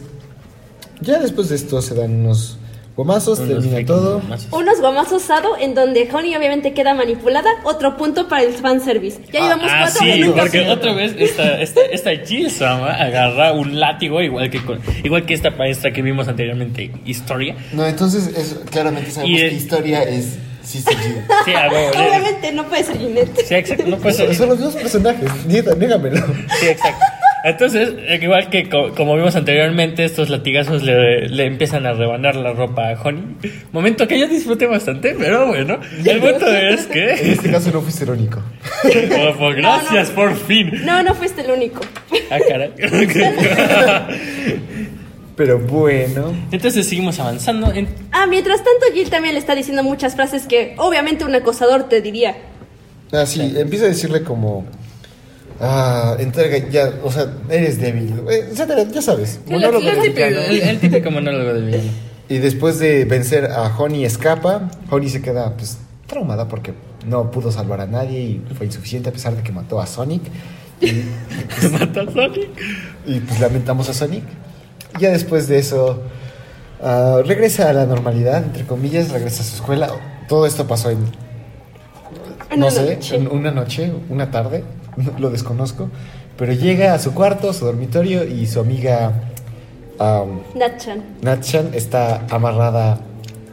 Ya después de esto se dan unos gomazos, Unos termina todo. guamazos. Unos guamazos Sado en donde Honey obviamente queda manipulada. Otro punto para el fanservice. Ya llevamos Ah, cuatro sí, porque capítulo. otra vez esta, esta, esta Jill Sama agarra un látigo igual que con- igual que esta maestra que vimos anteriormente, Historia. No, entonces es, claramente sabemos Y, eh, que historia es Sister Jill. Sí, a Obviamente no puede ser Ginette. Sí, exacto, no puede ser. Son los dos personajes. Nieta, négamelo. Sí, exacto. Entonces, eh, igual que co- como vimos anteriormente, estos latigazos le, le empiezan a rebanar la ropa a Honey. Momento que yo disfruté bastante, pero bueno. El punto es En que. este caso no fuiste el único. Oh, pues, gracias, por fin. No, no fuiste el único. Ah, caray. Pero bueno. Entonces seguimos avanzando. En, Ah, mientras tanto Jill también le está diciendo muchas frases que obviamente un acosador te diría. Ah, sí, empieza a decirle como. Ah, entrega ya, o sea, eres débil. Eh, etcétera, ya sabes. el, monólogo el típico, mexicano. el- el típico monólogo del villano. Y después de vencer a Honey escapa, Honey se queda pues traumada porque no pudo salvar a nadie y fue insuficiente a pesar de que mató a Sonic. Y, Mata a Sonic. y, pues lamentamos a Sonic. Ya después de eso ah, regresa a la normalidad, entre comillas, regresa a su escuela. Todo esto pasó en no una sé, noche. en una noche, una tarde, lo desconozco. Pero llega a su cuarto, su dormitorio y su amiga um, Natchan. Natchan está amarrada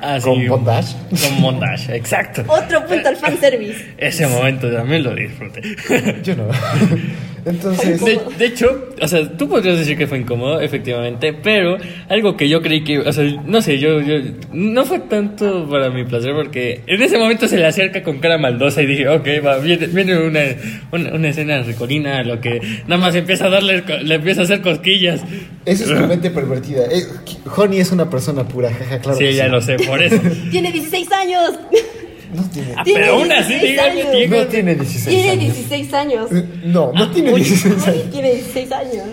Ah, sí, con bondage. Con bondage, exacto. Otro punto al fanservice. Ese momento también lo disfruté. Yo no. Entonces, De, de hecho, o sea, tú podrías decir que fue incómodo, efectivamente, pero algo que yo creí que, o sea, no sé, yo, yo, no fue tanto para mi placer porque en ese momento se le acerca con cara maldosa y dije, ok, va, viene, viene una, una, una escena ricolina lo que nada más empieza a darle, le empieza a hacer cosquillas. esa es tu mente pervertida. Eh, Honey es una persona pura, jaja, claro. sí, que ya lo sé, por eso. Tiene 16 años. No tiene, Ah, pero aún así, 16 díganme, años. díganme. no tiene 16 Tiene años. 16 años. Eh, No, no Ah, tiene uy. 16 Ay, años. tiene 16 años.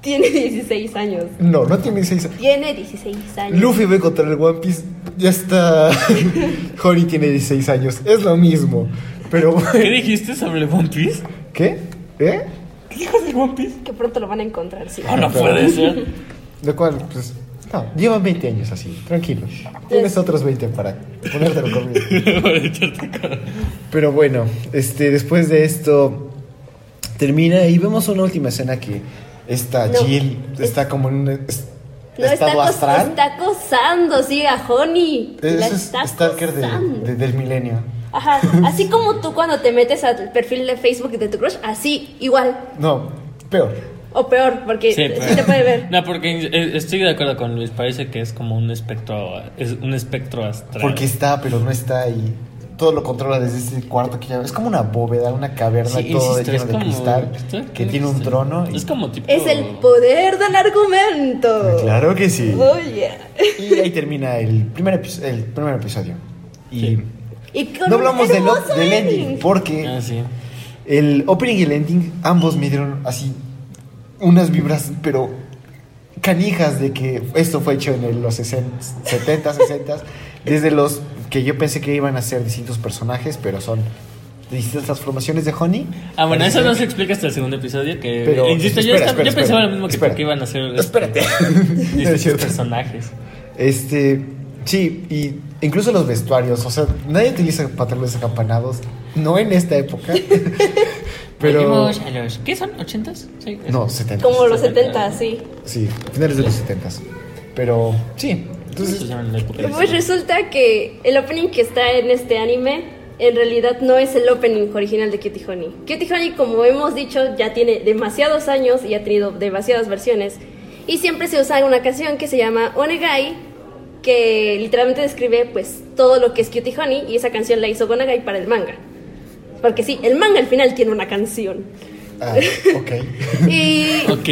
Tiene 16 años. No, no tiene 16 años. Tiene 16 años. Luffy ve contra el One Piece, ya está. Honey tiene 16 años, es lo mismo. Pero. ¿Qué dijiste sobre el One Piece? ¿Qué? ¿Eh? ¿Qué dijo del One Piece? Que pronto lo van a encontrar, sí. Oh, no puede ser. Lo cual, pues. No, llevan 20 años así, tranquilo. Tienes otros 20 para ponértelo conmigo. Para echarte cara. Pero bueno, este, después de esto termina y vemos una última escena que esta No. Jill está como en un es- No, está, estado acos- astral. está acosando, sí, a Honey. La Ese es está Stalker de- de- del milenio. Ajá, así como tú cuando te metes al perfil de Facebook de tu crush, así, igual. No, peor. O peor, porque sí, pero- te puede ver. No, porque eh, estoy de acuerdo con Luis. Parece que es como un espectro, es un espectro astral. Porque está, pero no está y todo lo controla desde ese cuarto que ya es como una bóveda, una caverna Sí, todo insisto, lleno de como- cristal que tiene un trono. y- Es como tipo. Es el poder del argumento. Claro que sí. Oh, yeah. Y ahí termina el primer, epi- el primer episodio. Y Sí. Y con no hablamos del, ending porque Ah, sí. el opening y el ending ambos me dieron así unas vibras, pero canijas de que esto fue hecho en los 60, 70, 60, desde los que yo pensé que iban a ser distintos personajes, pero son distintas transformaciones de Honey. Ah, bueno, eso no se explica hasta el segundo episodio. Que, Pero, insisto, yo, espera, estaba- espera, yo pensaba espera, lo mismo que porque iban a ser Espérate. distintos personajes. Este, sí, y incluso los vestuarios, o sea, nadie utiliza pantalones acampanados, no en esta época, pero... A los. ¿Qué son? ¿80s? Sí. No, 70. Como los 70, sí. Sí, finales de los 70. Pero, sí, Entonces. Pues resulta que el opening que está en este anime en realidad no es el opening original de Cutie Honey. Cutie Honey, como hemos dicho, ya tiene demasiados años y ha tenido demasiadas versiones. Y siempre se usa una canción que se llama Onegai, que literalmente describe pues todo lo que es Cutie Honey y esa canción la hizo Gonagai para el manga. Porque sí, el manga al final tiene una canción. Ah, ok. Y Ok.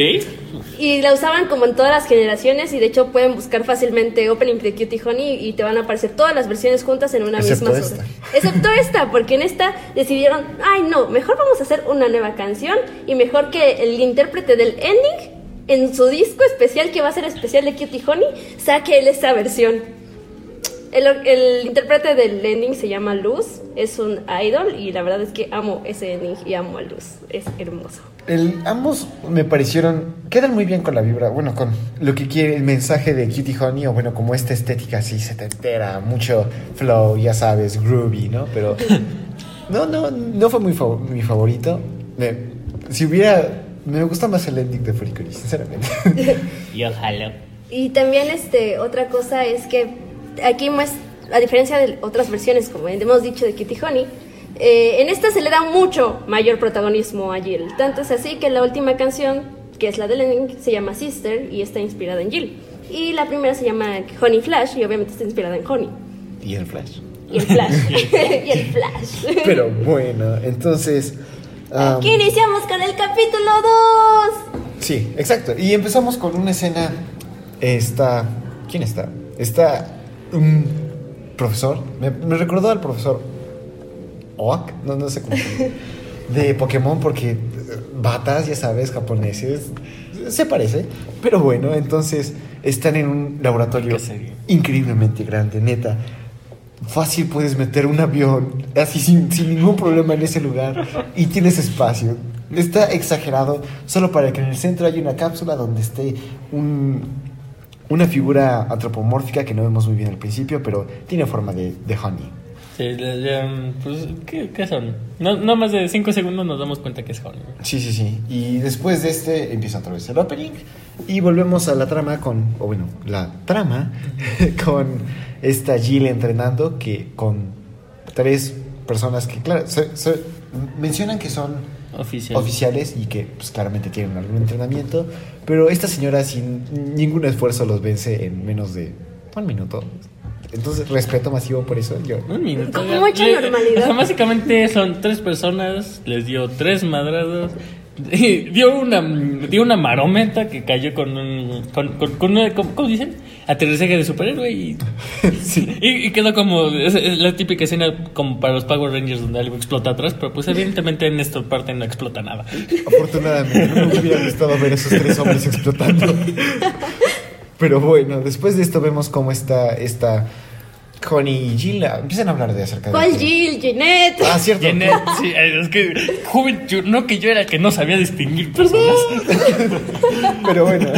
y la usaban como en todas las generaciones y de hecho pueden buscar fácilmente Opening de Cutie Honey y te van a aparecer todas las versiones juntas en una Excepto misma esta. Excepto esta, porque en esta decidieron, ay no, mejor vamos a hacer una nueva canción y mejor que el intérprete del ending en su disco especial que va a ser especial de Cutie Honey saque él esta versión. El, el intérprete del ending se llama Luz, es un idol y la verdad es que amo ese ending y amo a Luz, es hermoso. El, ambos me parecieron, quedan muy bien con la vibra, bueno, con lo que quiere el mensaje de Cutie Honey, o bueno, como esta estética así setentera, mucho flow, ya sabes, groovy, ¿no? Pero no, no, no fue muy fav- mi favorito. Me- si hubiera, me gusta más el ending de Furikuri, sinceramente. Y ojalá. Y también este, otra cosa es que aquí más, a diferencia de otras versiones, como hemos dicho de Kitty Honey, eh, en esta se le da mucho mayor protagonismo a Jill. Tanto es así que la última canción, que es la de Lennon, se llama Sister y está inspirada en Jill. Y la primera se llama Honey Flash y obviamente está inspirada en Honey. y el flash. Y el Flash. y el Flash. Pero bueno, entonces... um, Aquí iniciamos con el capítulo 2. Sí, exacto. Y empezamos con una escena. Está. ¿Quién está? Está un profesor. Me, me recordó al profesor Oak, no, no sé cómo. de Pokémon, porque eh, batas, ya sabes, japoneses. Se parece. Pero bueno, entonces están en un laboratorio increíblemente grande, neta. Fácil puedes meter un avión así sin, sin ningún problema en ese lugar y tienes espacio. Está exagerado solo para que en el centro haya una cápsula donde esté un, una figura antropomórfica que no vemos muy bien al principio, pero tiene forma de, de honey. Sí, le- pues, ¿qué, qué son? No, no más de 5 segundos nos damos cuenta que es Honey. Sí, sí, sí. Y después de este empieza otra vez el opening y volvemos a la trama con, o bueno, la trama con esta Jill entrenando que con tres personas que, claro, se- se- mencionan que son Oficial. oficiales y que pues, claramente tienen algún entrenamiento, pero esta señora sin ningún esfuerzo los vence en menos de un minuto. Entonces, respeto masivo por eso. Yo, Un minuto. Con ya. mucha Le- normalidad. O sea, básicamente son tres personas, les dio tres madrados, dio una dio una marometa que cayó con un con, con, con una- ¿cómo, dicen? aterrizaje de superhéroe y, y, y quedó como es, es la típica escena como para los Power Rangers donde algo explota atrás pero pues evidentemente en esta parte no explota nada Afortunadamente, no me hubiera gustado ver esos tres hombres explotando. Pero bueno, después de esto vemos cómo está esta Connie y Jill ah, empiezan a hablar de acerca de... ¿Cuál Jill? Jeanette. Ah, cierto. Jeanette, sí, es que joven, yo- no que yo era el que no sabía distinguir personas Pero bueno,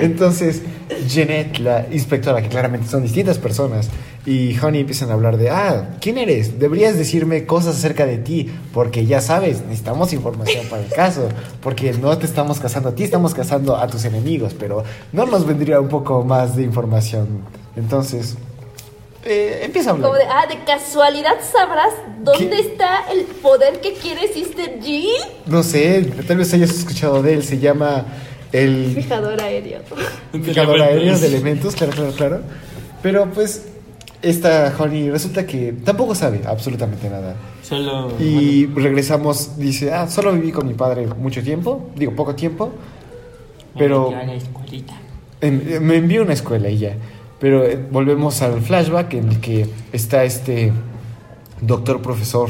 entonces Jeanette, la inspectora, que claramente son distintas personas, y Honey empiezan a hablar de, ah, ¿quién eres? Deberías decirme cosas acerca de ti, porque ya sabes, necesitamos información para el caso, porque no te estamos cazando a ti, estamos cazando a tus enemigos, pero no nos vendría un poco más de información. Entonces, eh, empieza a hablar. Como de, ah, de casualidad sabrás dónde ¿Qué? está el poder que quiere Sister Jill. No sé, tal vez hayas escuchado de él, se llama el Fijador aéreo. fijador aéreo de elementos, claro, claro, claro. Pero pues esta Honey resulta que tampoco sabe absolutamente nada. solo Y regresamos, dice, ah, solo viví con mi padre mucho tiempo, digo, poco tiempo, pero bueno, ya la escuelita. en- me envió a una escuela y ya. Pero eh, volvemos al flashback en el que está este doctor profesor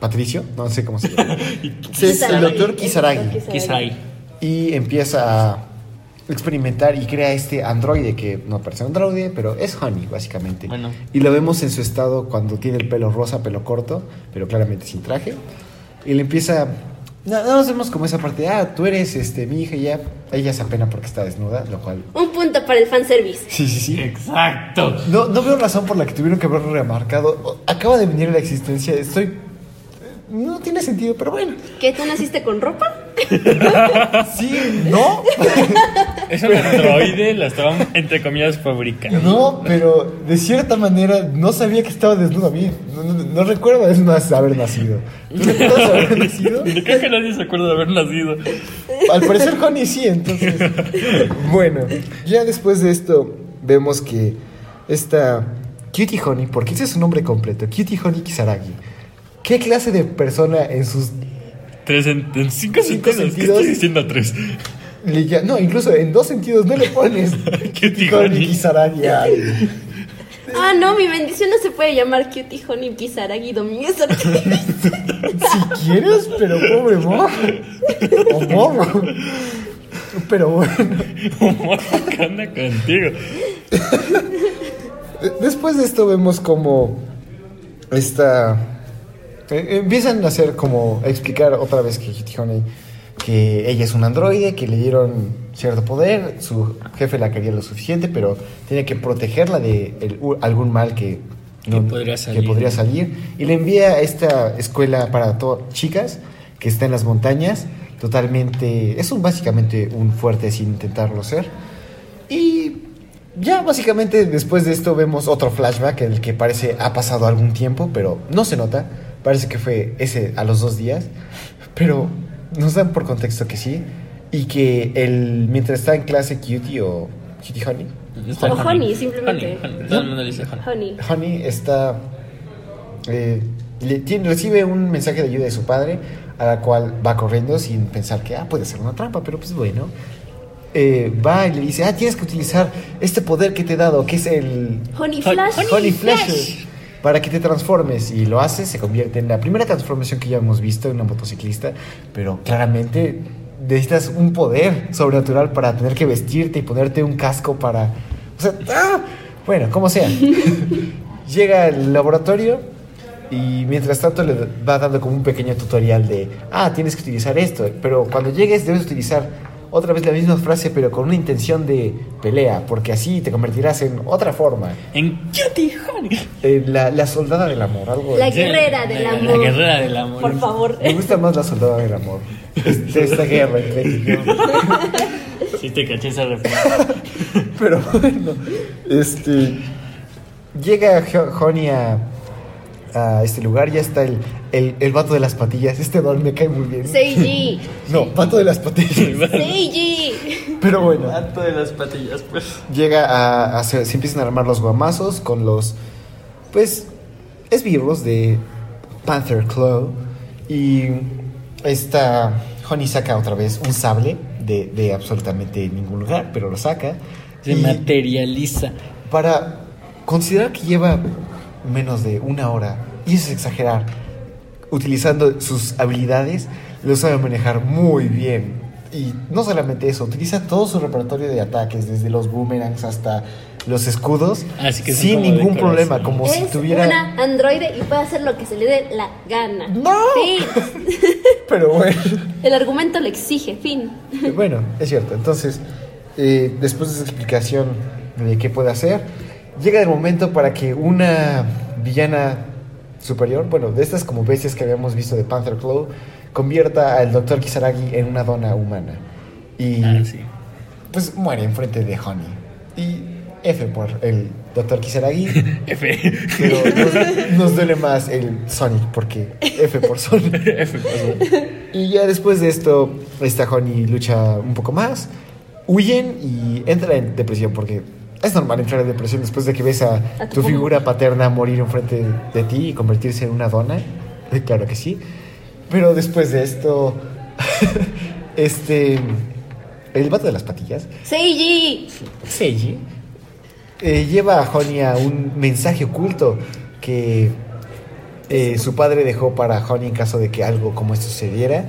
Patricio, no sé cómo se llama. Sí, es el doctor Kisaragi. Kisaragi. y empieza a experimentar y crea este androide que no parece un androide, pero es Honey, básicamente. Bueno. Y lo vemos en su estado cuando tiene el pelo rosa, pelo corto, pero claramente sin traje. Y le empieza... No, no nos vemos como esa parte, ah, tú eres este, mi hija y ya. Ella se apena porque está desnuda, lo cual... Un punto para el fanservice. Sí, sí, sí. Exacto. No, no veo razón por la que tuvieron que haberlo remarcado. Acaba de venir a la existencia, estoy... No tiene sentido, pero bueno. ¿Que tú naciste con ropa? Sí, no. Es un androide, la estaban entre comillas fabricando. No, pero de cierta manera no sabía que estaba desnudo a mí. No, no- no recuerdo es más haber nacido. ¿Tú recuerdas haber nacido? Creo que nadie se acuerda de haber nacido. Al parecer Honey sí, entonces. Bueno, ya después de esto vemos que esta Cutie Honey, porque ese es su nombre completo, Cutie Honey Kisaragi. ¿Qué clase de persona en sus Tres en, en cinco, Cinco sentidos. ¿Qué estoy diciendo tres? le no, incluso en dos sentidos no le pones Cutie Honey. Ah, no, mi bendición no se puede llamar Cutie Honey Kisaragi Domínguez. Si quieres, pero pobre morro. O morro. Pero bueno. Humor que anda contigo. De- Después de esto vemos como esta... empiezan a hacer como a explicar otra vez que Honey que ella es un androide, que le dieron cierto poder, su jefe la quería lo suficiente, pero tiene que protegerla de el- algún mal que, Que podría salir. que podría salir. Y le envía a esta escuela para chicas que está en las montañas, totalmente... Es un, básicamente un fuerte sin intentarlo ser. Y ya básicamente después de esto vemos otro flashback en el que parece ha pasado algún tiempo, pero no se nota. Parece que fue ese a los dos días, pero nos dan por contexto que sí. Y que el, mientras está en clase Cutie o Cutie Honey, Está O Honey, simplemente. Honey, honey. Todo el mundo le dice honey. Honey. Honey está. eh, le- tiene- recibe un mensaje de ayuda de su padre, a la cual va corriendo sin pensar que ah, puede ser una trampa, pero pues bueno. Eh, va y le dice: Ah, tienes que utilizar este poder que te he dado, que es el Honey Hon- Flash. Honey Flash, para que te transformes. Y lo hace, se convierte en la primera transformación que ya hemos visto en una motociclista, pero claramente necesitas un poder sobrenatural para tener que vestirte y ponerte un casco para. O sea, ¡ah! bueno, como sea. Llega al laboratorio y mientras tanto le va dando como un pequeño tutorial de, ah, tienes que utilizar esto, pero cuando llegues debes utilizar otra vez la misma frase, pero con una intención de pelea, porque así te convertirás en otra forma. En Cutie Honey. Eh, la, la soldada del amor, algo. La así. guerrera del La- amor. La guerrera del amor. Por favor. Me gusta más la soldada del amor. De esta guerra entre ellos. Sí te caché esa referencia. Pero bueno, este. Llega Honey a, a este lugar, ya está el, el, el vato de las patillas. Este don me cae muy bien. Seiji. No, vato de las patillas. Seiji. Pero bueno, Alto de las patillas, pues. llega a, a- se, se empiezan a armar los guamazos con los pues esbirros de Panther Claw y esta Honey saca otra vez un sable de, de absolutamente ningún lugar, pero lo saca. Se y materializa. para considerar que lleva menos de una hora, y eso es exagerar, utilizando sus habilidades, lo sabe manejar muy bien. Y no solamente eso, utiliza todo su repertorio de ataques, desde los boomerangs hasta los escudos, Así que son sin ningún problema, como si es tuviera... una androide y puede hacer lo que se le dé la gana. ¡No! Fin. Pero bueno. El argumento lo exige, fin. Bueno, es cierto. Entonces, eh, después de esa explicación de qué puede hacer, llega el momento para que una villana superior, bueno, de estas como bestias que habíamos visto de Panther Claw, convierta al Dr. Kisaragi en una dona humana. Y Ah, sí. pues muere enfrente de Honey. Y F por el Dr. Kisaragi, F. pero nos, nos duele más el Sonic, porque F por Sonic. F pasó. Y ya después de esto, esta Honey lucha un poco más, huyen y entra en depresión porque es normal entrar en depresión después de que ves a, A tu figura paterna morir enfrente de ti y convertirse en una dona. Eh, Claro que sí. Pero después de esto, este, el vato de las patillas, Seiji. Seiji, eh, lleva a Honey a un mensaje oculto que eh, su padre dejó para Honey en caso de que algo como esto sucediera.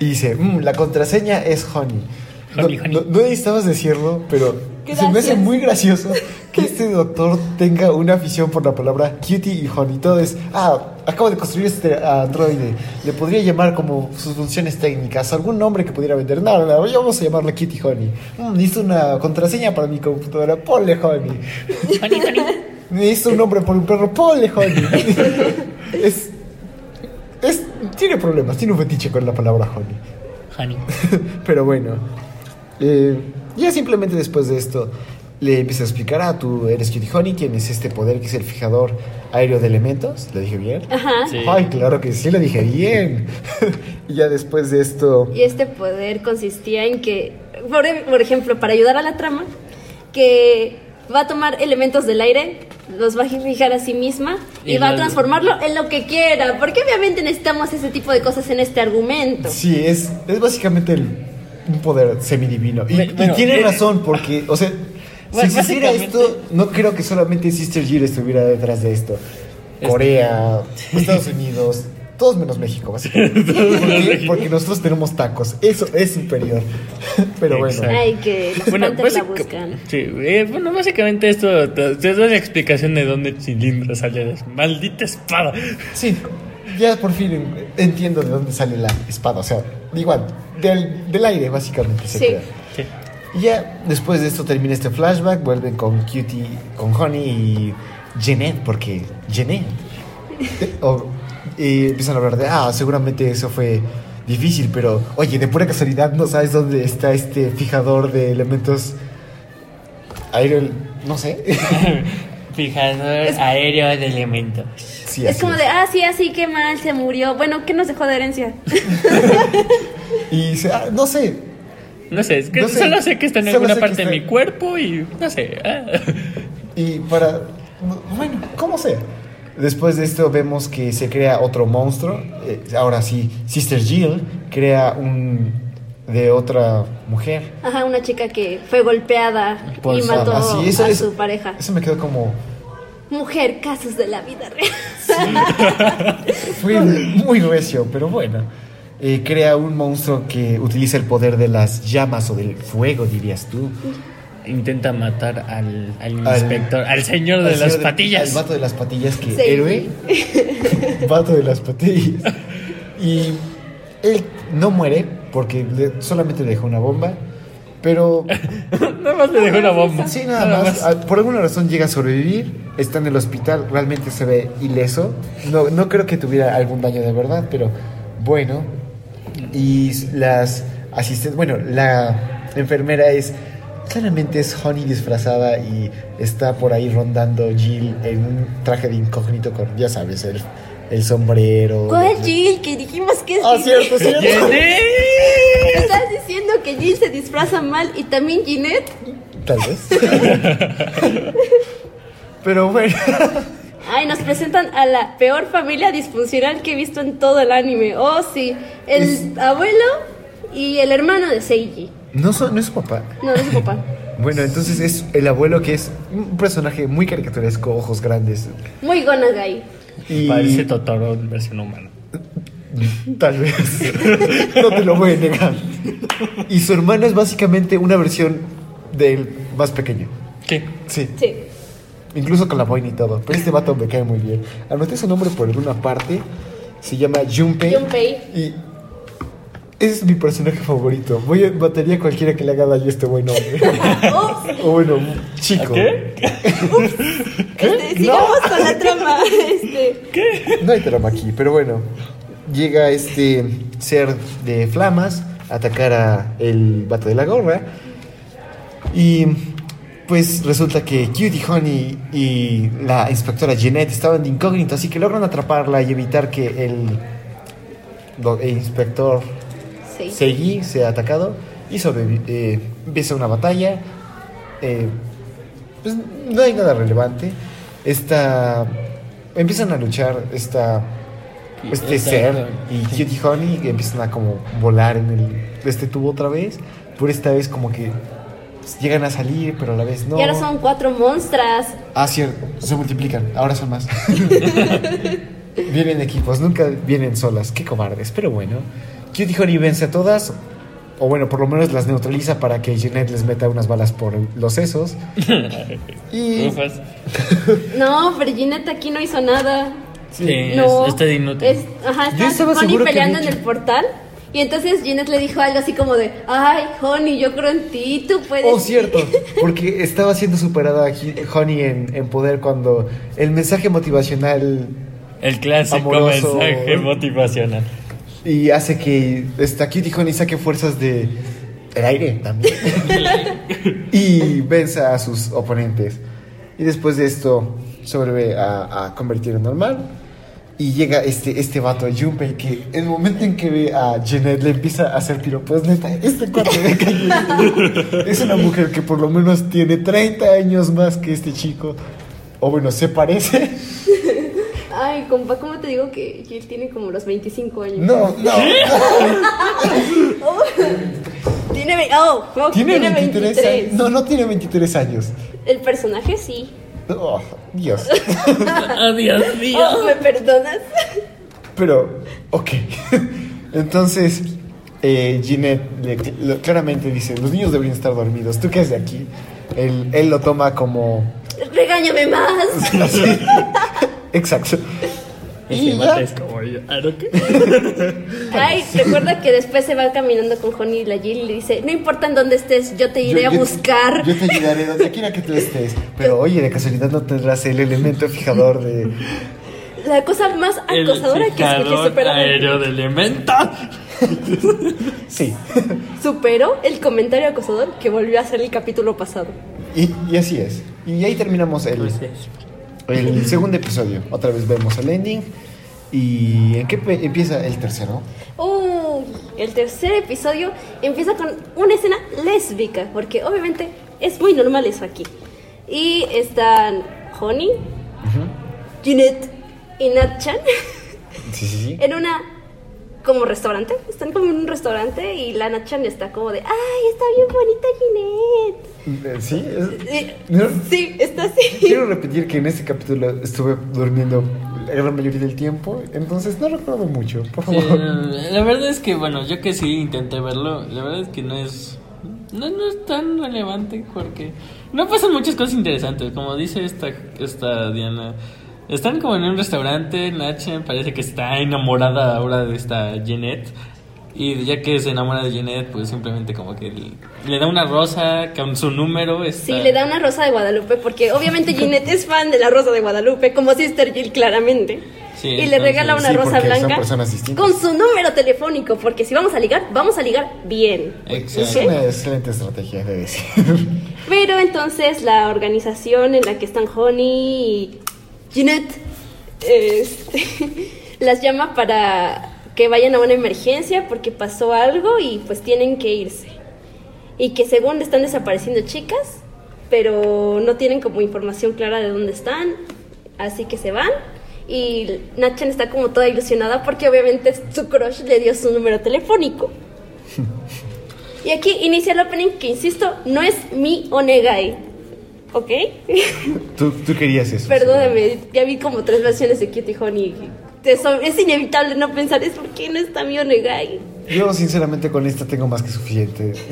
Y dice, "Mm, la contraseña es Honey. No, Honey, honey. no- no necesitabas decirlo, pero se me hace Gracias. muy gracioso que este doctor tenga una afición por la palabra cutie y honey. Todo es, ah, acabo de construir este androide. Le podría llamar como sus funciones técnicas, algún nombre que pudiera vender. No, no, no, vamos a llamarle cutie honey. Mm, necesito una contraseña para mi computadora. Ponle honey. Honey, honey. Necesito un nombre por un perro. Ponle honey. es, es, tiene problemas, tiene un fetiche con la palabra honey. Honey. Pero bueno, eh, ya simplemente después de esto le empieza a explicar, ah, tú eres Cutie Honey, tienes este poder que es el fijador aéreo de elementos. ¿Le dije bien? Ajá. Sí. Ay, claro que sí, le dije bien. y ya después de esto, Y este poder consistía en que, por, por ejemplo, para ayudar a la trama, que va a tomar elementos del aire, los va a fijar a sí misma y, Y va a transformarlo en lo que quiera. Porque obviamente necesitamos ese tipo de cosas en este argumento. sí, es, es básicamente el- un poder semidivino. Y, Bueno, y tiene eh, razón, porque, o sea, si Bueno, existiera básicamente- esto, no creo que solamente Sister Jill estuviera detrás de esto. Es- Corea, Estados Unidos, todos menos México, básicamente. Porque nosotros tenemos tacos. Eso es superior. Pero bueno. Exacto. Ay, que los Bueno, Panthers la básica- buscan. sí, eh, bueno, básicamente esto te, te da la explicación de dónde Cilindro sale de su maldita espada. Sí, ya por fin en- entiendo de dónde sale la espada. O sea, igual, del, del aire básicamente se Sí. crea. Sí. Y ya después de esto termina este flashback, vuelven con Cutie, con Honey y Jeanette, porque Jeanette. O- y empiezan a hablar de, ah, seguramente eso fue difícil, pero oye, de pura casualidad no sabes dónde está este fijador de elementos aéreo, no sé. Fijador aéreo de elementos. Sí, Es como de, ah, sí, así, qué mal, se murió. Bueno, ¿qué nos dejó de herencia? Y ah, no sé, No sé, es que No sé, solo sé que está en solo alguna parte de está- mi cuerpo y no sé. ah. Y para. Bueno, ¿cómo sea? Después de esto vemos que se crea otro monstruo. Eh, ahora sí, Sister Jill crea un. De otra mujer. Ajá, una chica que fue golpeada Por y su- mató Así, a su pareja. Eso me quedó como. Mujer, casos de la vida real. Fue muy recio, pero bueno. Eh, crea un monstruo que utiliza el poder de las llamas o del fuego, dirías tú. Intenta matar al, al Al- inspector, al señor de Al las señor patillas. Al vato de las patillas que Sí. héroe. vato de las patillas. Y él no muere porque le- solamente le dejó una bomba. Pero Nada más le dejó una bomba. sí, nada, más. ah, Por alguna razón llega a sobrevivir. Está en el hospital. Realmente se ve ileso. No, no creo que tuviera algún daño de verdad, pero bueno. Y las asistentes. Bueno, la enfermera es. Claramente es Honey disfrazada y está por ahí rondando Jill en un traje de incógnito con, ya sabes, el, el sombrero. ¿Cuál Jill? Que dijimos que es Ah, cierto, cierto. ¿Estás diciendo que Jill se disfraza mal y también Ginette? Tal vez. Pero bueno. Ay, nos presentan a la peor familia disfuncional que he visto en todo el anime. Oh, sí. El Es- abuelo y el hermano de Seiji. No, son- no es su papá. No, no es su papá. Bueno, entonces es el abuelo que es un personaje muy caricaturesco, ojos grandes. Muy Gonagai. Y Parece Totoro en versión humana. tal vez. no te lo voy a negar. Y su hermano es básicamente una versión del más pequeño. ¿Qué? Sí. Sí. Incluso con la boina y todo. Pero este vato me cae muy bien. Anoté su nombre por alguna parte. Se llama Junpei. Junpei. Y es mi personaje favorito. Voy a batería a cualquiera que le haga daño a este buen hombre. Ups, o bueno, chico. ¿Qué? este, sigamos con la trama. Este, No hay trama aquí, pero bueno. Llega este ser de flamas a atacar a el vato de la gorra. Y pues resulta que Cutie Honey y la inspectora Jeanette estaban de incógnito, así que logran atraparla y evitar que el inspector sí. Seiji sea atacado y eh, empieza una batalla. eh, pues no hay nada relevante. Esta, empiezan a luchar esta, este ser y Cutie Honey que empiezan a como volar en el, este tubo otra vez. Por esta vez como que llegan a salir, pero a la vez no. Y ahora son cuatro monstras. Ah, cierto, se multiplican, ahora son más. vienen equipos, nunca vienen solas, qué cobardes, pero bueno. Cutie Honey vence a todas, o bueno, por lo menos las neutraliza para que Jeanette les meta unas balas por los sesos. y. No, pero Ginette aquí no hizo nada. Sí, no. es, está de inútil. Es- ajá, Yo estaba Honey peleando en el portal. Y entonces Ginette le dijo algo así como de, ay, Honey, yo creo en ti, tú puedes. Oh, cierto, porque estaba siendo superada aquí Honey en, en poder cuando el mensaje motivacional El clásico Amoroso. mensaje motivacional. Y hace que esta Cutie Honey saque fuerzas de el aire también y venza a sus oponentes. Y después de esto vuelve a, a convertir en normal. Y llega este, este vato, Junpei, que el momento en que ve a Jeanette le empieza a hacer piropos, neta, este cuate cae bien. Es una mujer que por lo menos tiene 30 años más que este chico. O bueno, se parece. Ay, compa, ¿cómo te digo que Jill tiene como los 25 años? No, no. Tiene, ve- oh, Tiene tiene 23 años. No, no tiene 23 años. El personaje sí. Oh, Dios. Adiós, mío. Oh, ¿me perdonas? Pero, ok. Entonces, eh, Ginette le- lo- claramente dice, los niños deberían estar dormidos. ¿Tú qué haces de aquí? Él, él lo toma como... Regáñame más. Exacto. Y ya. es como. Ay, recuerda que después se va caminando con Honey y la Jill y le dice, no importa en dónde estés, yo te iré Yo- a yo- buscar. Yo te ayudaré donde quiera que tú estés. Pero oye, de casualidad no tendrás el elemento fijador de... La cosa más El acosadora que escuché superó, aéreo de elementos. Sí. superó el comentario acosador que volvió a hacer el capítulo pasado. Y, y así es. Y ahí terminamos el, Pues. El segundo episodio. Otra vez vemos el ending. ¿Y en qué empieza el tercero? Uy, el tercer episodio empieza con una escena lésbica, porque obviamente es muy normal eso aquí. Y están Honey, Jeanette y Natchan Sí, sí, sí. en una como restaurante. Están como en un restaurante y la Natchan está como de, ay, está bien bonita Jeanette. Eh, Sí, es- No. Sí, está así. Quiero repetir que en este capítulo estuve durmiendo la gran mayoría del tiempo, entonces no recuerdo mucho, por Sí, favor. la verdad es que, bueno, yo que sí intenté verlo, la verdad es que no es. No, no es tan relevante porque no pasan muchas cosas interesantes. Como dice esta, esta Diana, están como en un restaurante. Nacha parece que está enamorada ahora de esta Jeanette. Y ya que se enamora de Jeanette, pues simplemente como que le, le da una rosa con su número. Está... Sí, le da una rosa de Guadalupe, porque obviamente Jeanette es fan de la rosa de Guadalupe, como Sister Jill claramente. Sí, y le regala una sí, rosa blanca con su número telefónico, porque si vamos a ligar, vamos a ligar bien. Es Exacto. una excelente estrategia de decir. Pero entonces la organización en la que están Honey y Jeanette este, las llama para que vayan a una emergencia porque pasó algo y pues tienen que irse. Y que según están desapareciendo chicas, pero no tienen como información clara de dónde están, así que se van. Y Nachan está como toda ilusionada porque obviamente su crush le dio su número telefónico. Y aquí inicia el opening que, insisto, no es mi onegai. ¿Ok? Tú, tú querías eso. Perdóname, ya vi como tres versiones de Cutie Honey. Es inevitable no pensar, es por qué no está mi onegai. Yo, sinceramente, con esta tengo más que suficiente.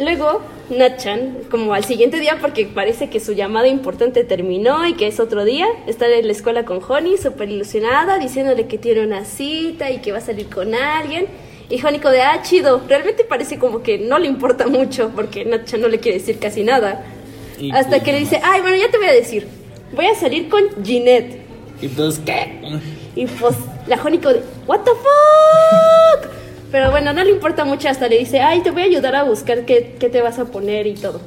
Luego, Natchan, como al siguiente día, porque parece que su llamada importante terminó y que es otro día, está en la escuela con Honey, súper ilusionada, diciéndole que tiene una cita y que va a salir con alguien. Y como de, ah, chido, realmente parece como que no le importa mucho, porque Natchan no le quiere decir casi nada. Y- Hasta que le dice, ay, bueno, ya te voy a decir, voy a salir con Ginette. Y todos, ¿qué? Y pues la Jónico de, ¿What the fuck? Pero bueno, no le importa mucho, hasta le dice, ay, te voy a ayudar a buscar qué, qué te vas a poner y todo.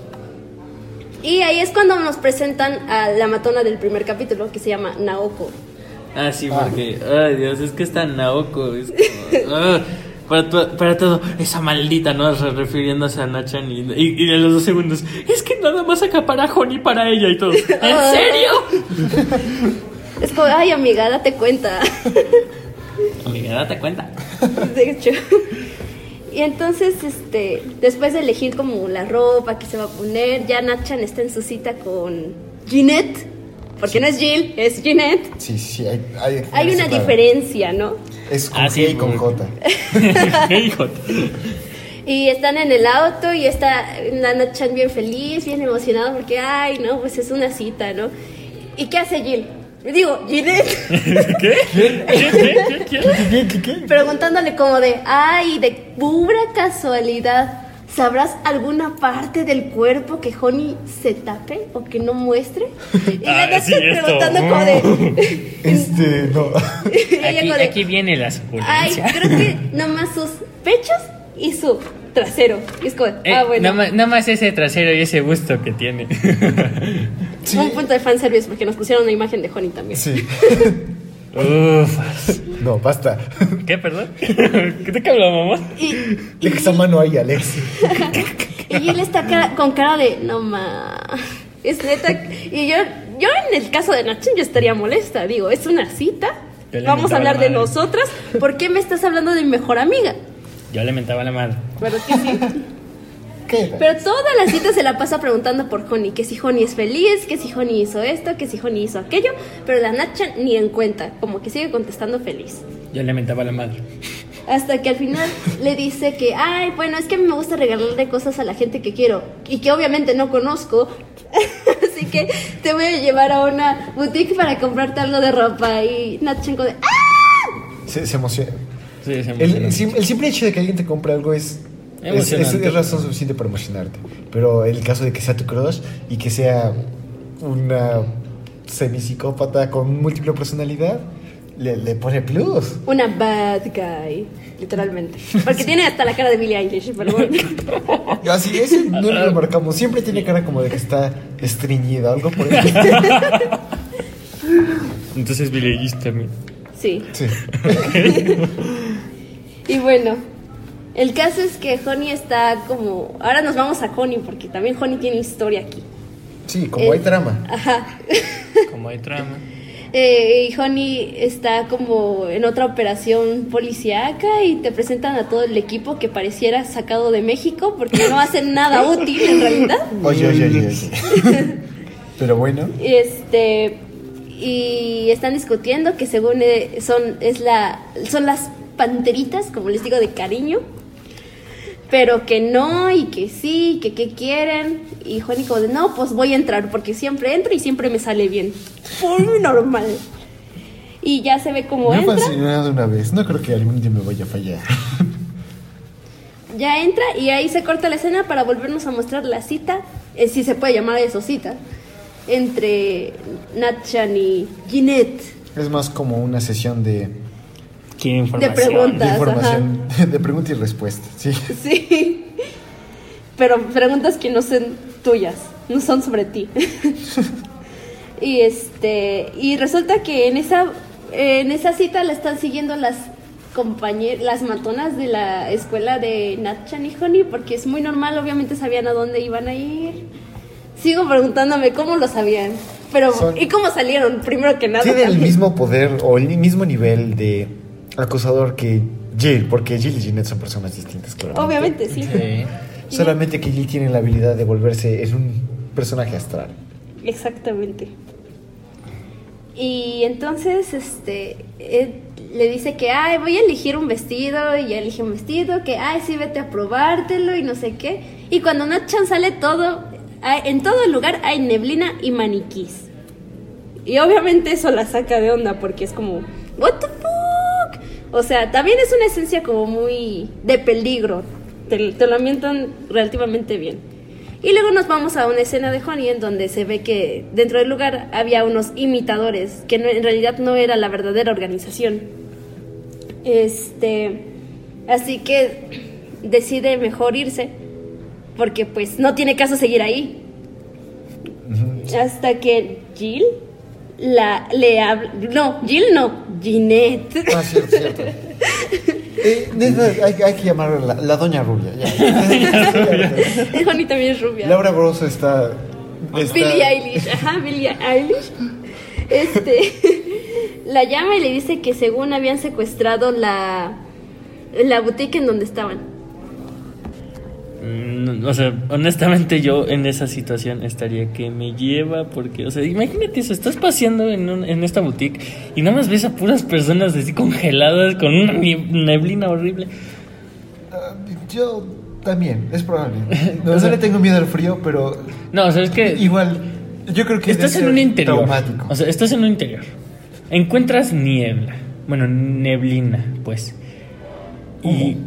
Y ahí es cuando nos presentan a la matona del primer capítulo, que se llama Naoko. Ah, sí, porque, ay Dios, es que está Naoko, es como, ah, para, to- para todo, esa maldita, ¿no? Re- Refiriéndose a Nachan y, y, y de los dos segundos, es que nada más acapara a Honey para ella y todo. ¿En serio? Es como, ay, amiga, date cuenta. Amiga, date cuenta. de hecho. Y entonces, este, después de elegir como la ropa que se va a poner, ya Nachan está en su cita con Ginette. Porque no es Jill, es Ginette. Sí, sí, hay, hay, Hay una claro. diferencia, ¿no? Es con Ah, G y con J. Hijo. Y están en el auto y está Nana Chan bien feliz, bien emocionada porque, ay, no, pues es una cita, ¿no? ¿Y qué hace Jill? Digo, Ginette, ¿Qué? ¿Qué? ¿Qué? ¿Qué? ¿Qué, qué, qué? preguntándole como de, ay, de pura casualidad, ¿sabrás alguna parte del cuerpo que Honey se tape o que no muestre? Y Ah, Nana sí, preguntando como de... Este, no. Aquí, de, aquí viene la Ay, suculencia. creo que nomás sus pechos y su trasero. Y es como, de, Eh, ah, bueno. nada, más, nada más ese trasero y ese busto que tiene. Sí. Un punto de fanservice porque nos pusieron una imagen de Honey también. Sí. Uf. No, basta. ¿Qué, perdón? ¿Qué te habla, mamá? Y, Deja esa mano ahí, Alex. y él está cara- con cara de, no ma. Es neta. Y yo, yo en el caso de Nachin yo estaría molesta. Digo, es una cita. Vamos a hablar la de nosotras. ¿Por qué me estás hablando de mi mejor amiga? Yo le mentaba la madre. Pero que sí. ¿Qué? Pero toda la cita se la pasa preguntando por Honey, que si Honey es feliz, que si Honey hizo esto, que si Honey hizo aquello, pero la Nacha ni en cuenta, como que sigue contestando feliz. Yo le mentaba la madre. Hasta que al final le dice que, ay, bueno, es que a mí me gusta regalarle cosas a la gente que quiero y que obviamente no conozco. Así que te voy a llevar a una boutique para comprarte algo de ropa. Y Natchenko de, ¡ah! Se, se emociona. Sí, se El, emociona. el sim- el simple hecho de que alguien te compre algo es, es, es- razón suficiente para emocionarte. Pero el caso de que sea tu crush y que sea una semipsicópata con múltiple personalidad, le, le pone plus. Una bad guy, literalmente. Porque tiene hasta la cara de Billie Eilish, pero bueno. Así es, no lo remarcamos. Siempre tiene cara como de que está estreñida, algo por eso. Entonces Billie Eilish también. Sí. Sí. Y bueno, el caso es que Honey está como... Ahora nos vamos a Honey porque también Honey tiene historia aquí. Sí, como hay trama. Ajá. Como hay trama. Eh, y Honey está como en otra operación policíaca y te presentan a todo el equipo que pareciera sacado de México porque no hacen nada útil en realidad. Oye, oye, oye, oye. Pero bueno. Este y están discutiendo que según eh, son es la son las panteritas, como les digo de cariño. Pero que no y que sí, que qué quieren. Y Honey como de, "No, pues voy a entrar porque siempre entro y siempre me sale bien." Muy normal. Y ya se ve como entra. fascinado una vez. No creo que algún día me vaya a fallar. Ya entra y ahí se corta la escena para volvernos a mostrar la cita, eh, si se puede llamar eso cita, entre Natchan y Ginette. Es más como una sesión de, Quiere De información. de preguntas. información, de pregunta y respuesta. Sí. Sí. Pero preguntas que no son tuyas, no son sobre ti. y este y resulta que en esa en esa cita la están siguiendo las compañeras, las matonas de la escuela de Natchan y Honey porque es muy normal, obviamente sabían a dónde iban a ir. Sigo preguntándome cómo lo sabían, pero Son- y cómo salieron primero que nada. Tiene el mismo poder o el mismo nivel de acosador que Jill, porque Jill y Jeanette son personas distintas, claro. Obviamente, sí. Sí. Solamente que Jill tiene la habilidad de volverse en un personaje astral. Exactamente. Y entonces, este, él le dice que, ay, voy a elegir un vestido, y ya elige un vestido, que, ay, sí, vete a probártelo, y no sé qué. Y cuando Natchan sale todo, hay- en todo el lugar hay neblina y maniquís. Y obviamente eso la saca de onda, porque es como, what the fuck? O sea, también es una esencia como muy de peligro. Te, te lo ambientan relativamente bien. Y luego nos vamos a una escena de Honey en donde se ve que dentro del lugar había unos imitadores, que no- en realidad no era la verdadera organización. Este, así que decide mejor irse, porque pues no tiene caso seguir ahí. Hasta que Jill la, le habla, no, Jill no, Ginette. Ah, cierto, cierto. Eh, hay, hay que llamarla la, la Doña Rubia. ya. Honey también es rubia. Laura Grosso está. está- Billie Eilish, ajá, Billie Eilish. Este, la llama y le dice que según habían secuestrado la, la boutique en donde estaban. Mm, O sea, honestamente yo en esa situación estaría que me lleva porque, o sea, imagínate eso, estás paseando en, un- en esta boutique y nada más ves a puras personas así congeladas con una neblina horrible. Ah, Yo también, es probable. No, no le tengo miedo al frío, pero No, o sea, es que igual, yo creo que estás en un interior. Traumático. O sea, estás en un interior. Encuentras niebla. Bueno, neblina, pues. Y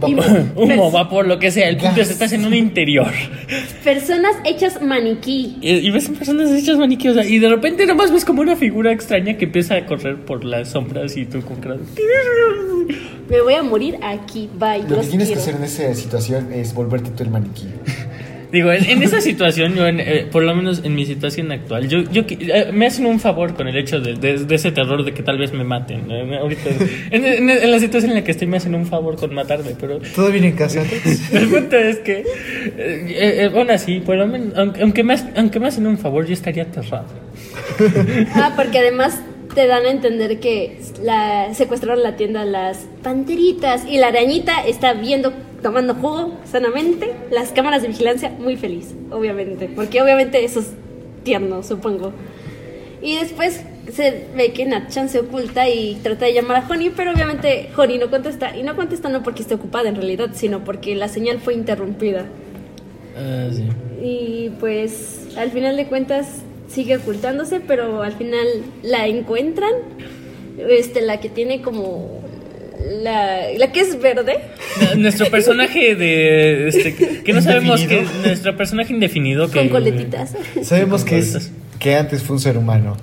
Vapor. humo, vapor, lo que sea. El punto es estás en un interior. Personas hechas maniquí. Y, y ves personas hechas maniquí, o sea, y de repente nomás ves como una figura extraña que empieza a correr por las sombras y tú con Me voy a morir aquí, bye. Lo que tienes que hacer en esa situación es volverte tú el maniquí. Digo, en, en esa situación, yo en, eh, por lo menos en mi situación actual, yo, yo eh, me hacen un favor con el hecho de, de- de ese terror de que tal vez me maten. Eh, ahorita, en, en- en la situación en la que estoy me hacen un favor con matarme, pero ¿Todo bien en casa? el punto es que, eh, eh, aún así, por lo menos, aunque, aunque me, ha- aunque me hacen un favor, yo estaría aterrado. Ah, porque además te dan a entender que la, secuestraron la tienda las panteritas y la arañita está viendo, tomando jugo sanamente, las cámaras de vigilancia muy feliz, obviamente, porque obviamente eso es tierno, supongo. Y después se ve que Natchan se oculta y trata de llamar a Honey, pero obviamente Honey no contesta, y no contesta no porque esté ocupada en realidad, sino porque la señal fue interrumpida. Ah, sí. Y pues al final de cuentas sigue ocultándose, pero al final la encuentran. Este, la que tiene como. La, la que es verde. N- Nuestro personaje de. Este, que- no sabemos que. Nuestro personaje indefinido que. Con coletitas. Sabemos Con que, es, que antes fue un ser humano.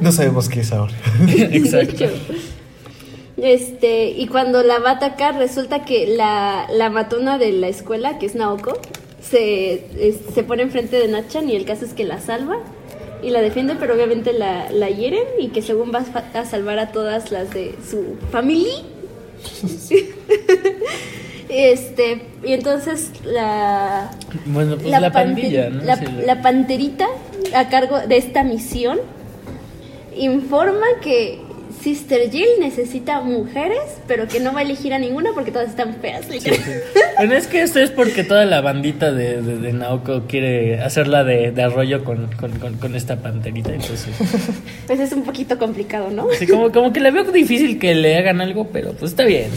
No sabemos qué es ahora. Exacto. Este, y cuando la va a atacar, resulta que la, la matona de la escuela, que es Naoko, se, es- se pone enfrente de Nachan y el caso es que la salva y la defiende, pero obviamente la, la hieren y que según va a salvar a todas las de su familia. este, y entonces la, Bueno, pues la, pandilla, ¿no? la, Sí, la panterita a cargo de esta misión informa que Sister Jill necesita mujeres, pero que no va a elegir a ninguna porque todas están feas. Bueno, es que esto es porque toda la bandita de, de, de Naoko quiere hacerla de, de arroyo con, con, con, con esta panterita. Entonces, Pues es un poquito complicado, ¿no? sí, como, como que le veo difícil que le hagan algo, pero pues está bien.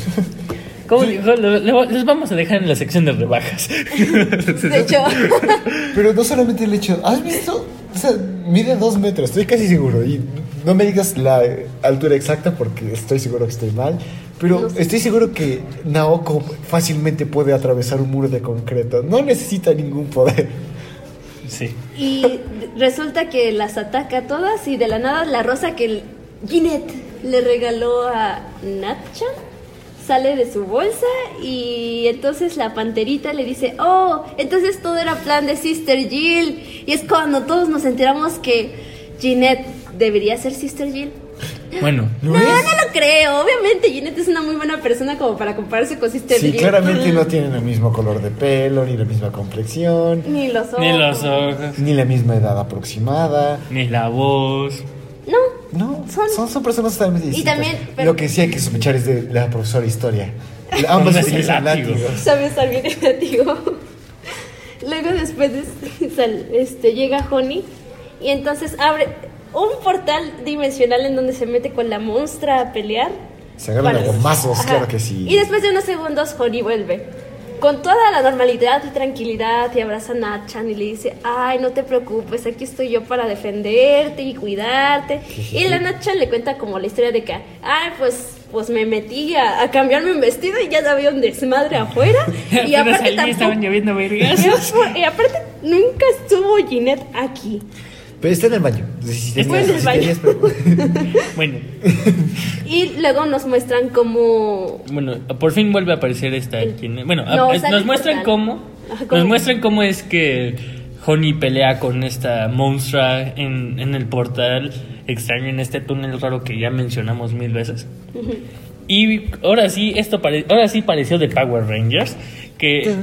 Como dijo, le- le- les vamos a dejar en la sección de rebajas. De hecho, Pero no solamente el hecho. ¿Has visto? O sea, mide dos metros, estoy casi seguro. Y no me digas la altura exacta porque estoy seguro que estoy mal. Pero estoy seguro que Naoko fácilmente puede atravesar un muro de concreto. No necesita ningún poder. Sí. y resulta que las ataca a todas y de la nada la rosa que Ginette le regaló a Natcha sale de su bolsa y entonces la panterita le dice, oh, entonces todo era plan de Sister Jill. Y es cuando todos nos enteramos que Ginette debería ser Sister Jill. Bueno, ¿Lo no, es? no lo creo. Obviamente Ginette es una muy buena persona como para compararse con Sister Sí, Jill. claramente no tienen el mismo color de pelo, ni la misma complexión, Ni los ojos. ni los ojos, ni la misma edad aproximada. ni la voz. No, Son- son, son, personas totalmente distintas. también, pero- Lo que sí hay que sospechar es de la profesora de historia. Ambas utilizan látigo. látigos. Sabe estar bien negativo. Luego después de- sal- este, llega Honey y entonces abre un portal dimensional en donde se mete con la monstrua a pelear. Se agarran a gomazos, claro que sí. Y después de unos segundos Honey vuelve. Con toda la normalidad y tranquilidad y abraza a Nachan y le dice, ay, no te preocupes, aquí estoy yo para defenderte y cuidarte. y la Nachan le cuenta como la historia de que, ay, pues, pues me metí a, a cambiarme un vestido y ya había un desmadre afuera. y aparte estaban tampoco... lloviendo vergas. Y aparte- y aparte, nunca estuvo Ginette aquí. Pero está en el baño. Si Está en el si baño. tenías Bueno, Y luego nos muestran como Bueno, por fin vuelve a aparecer esta. quien- Bueno, No, a- sale nos muestran cómo. ¿cómo? Nos muestran cómo es que Honey pelea con esta monstrua en, en el portal extraño, en este túnel raro que ya mencionamos mil veces. Y ahora sí, esto pare- ahora sí pareció de Power Rangers. Que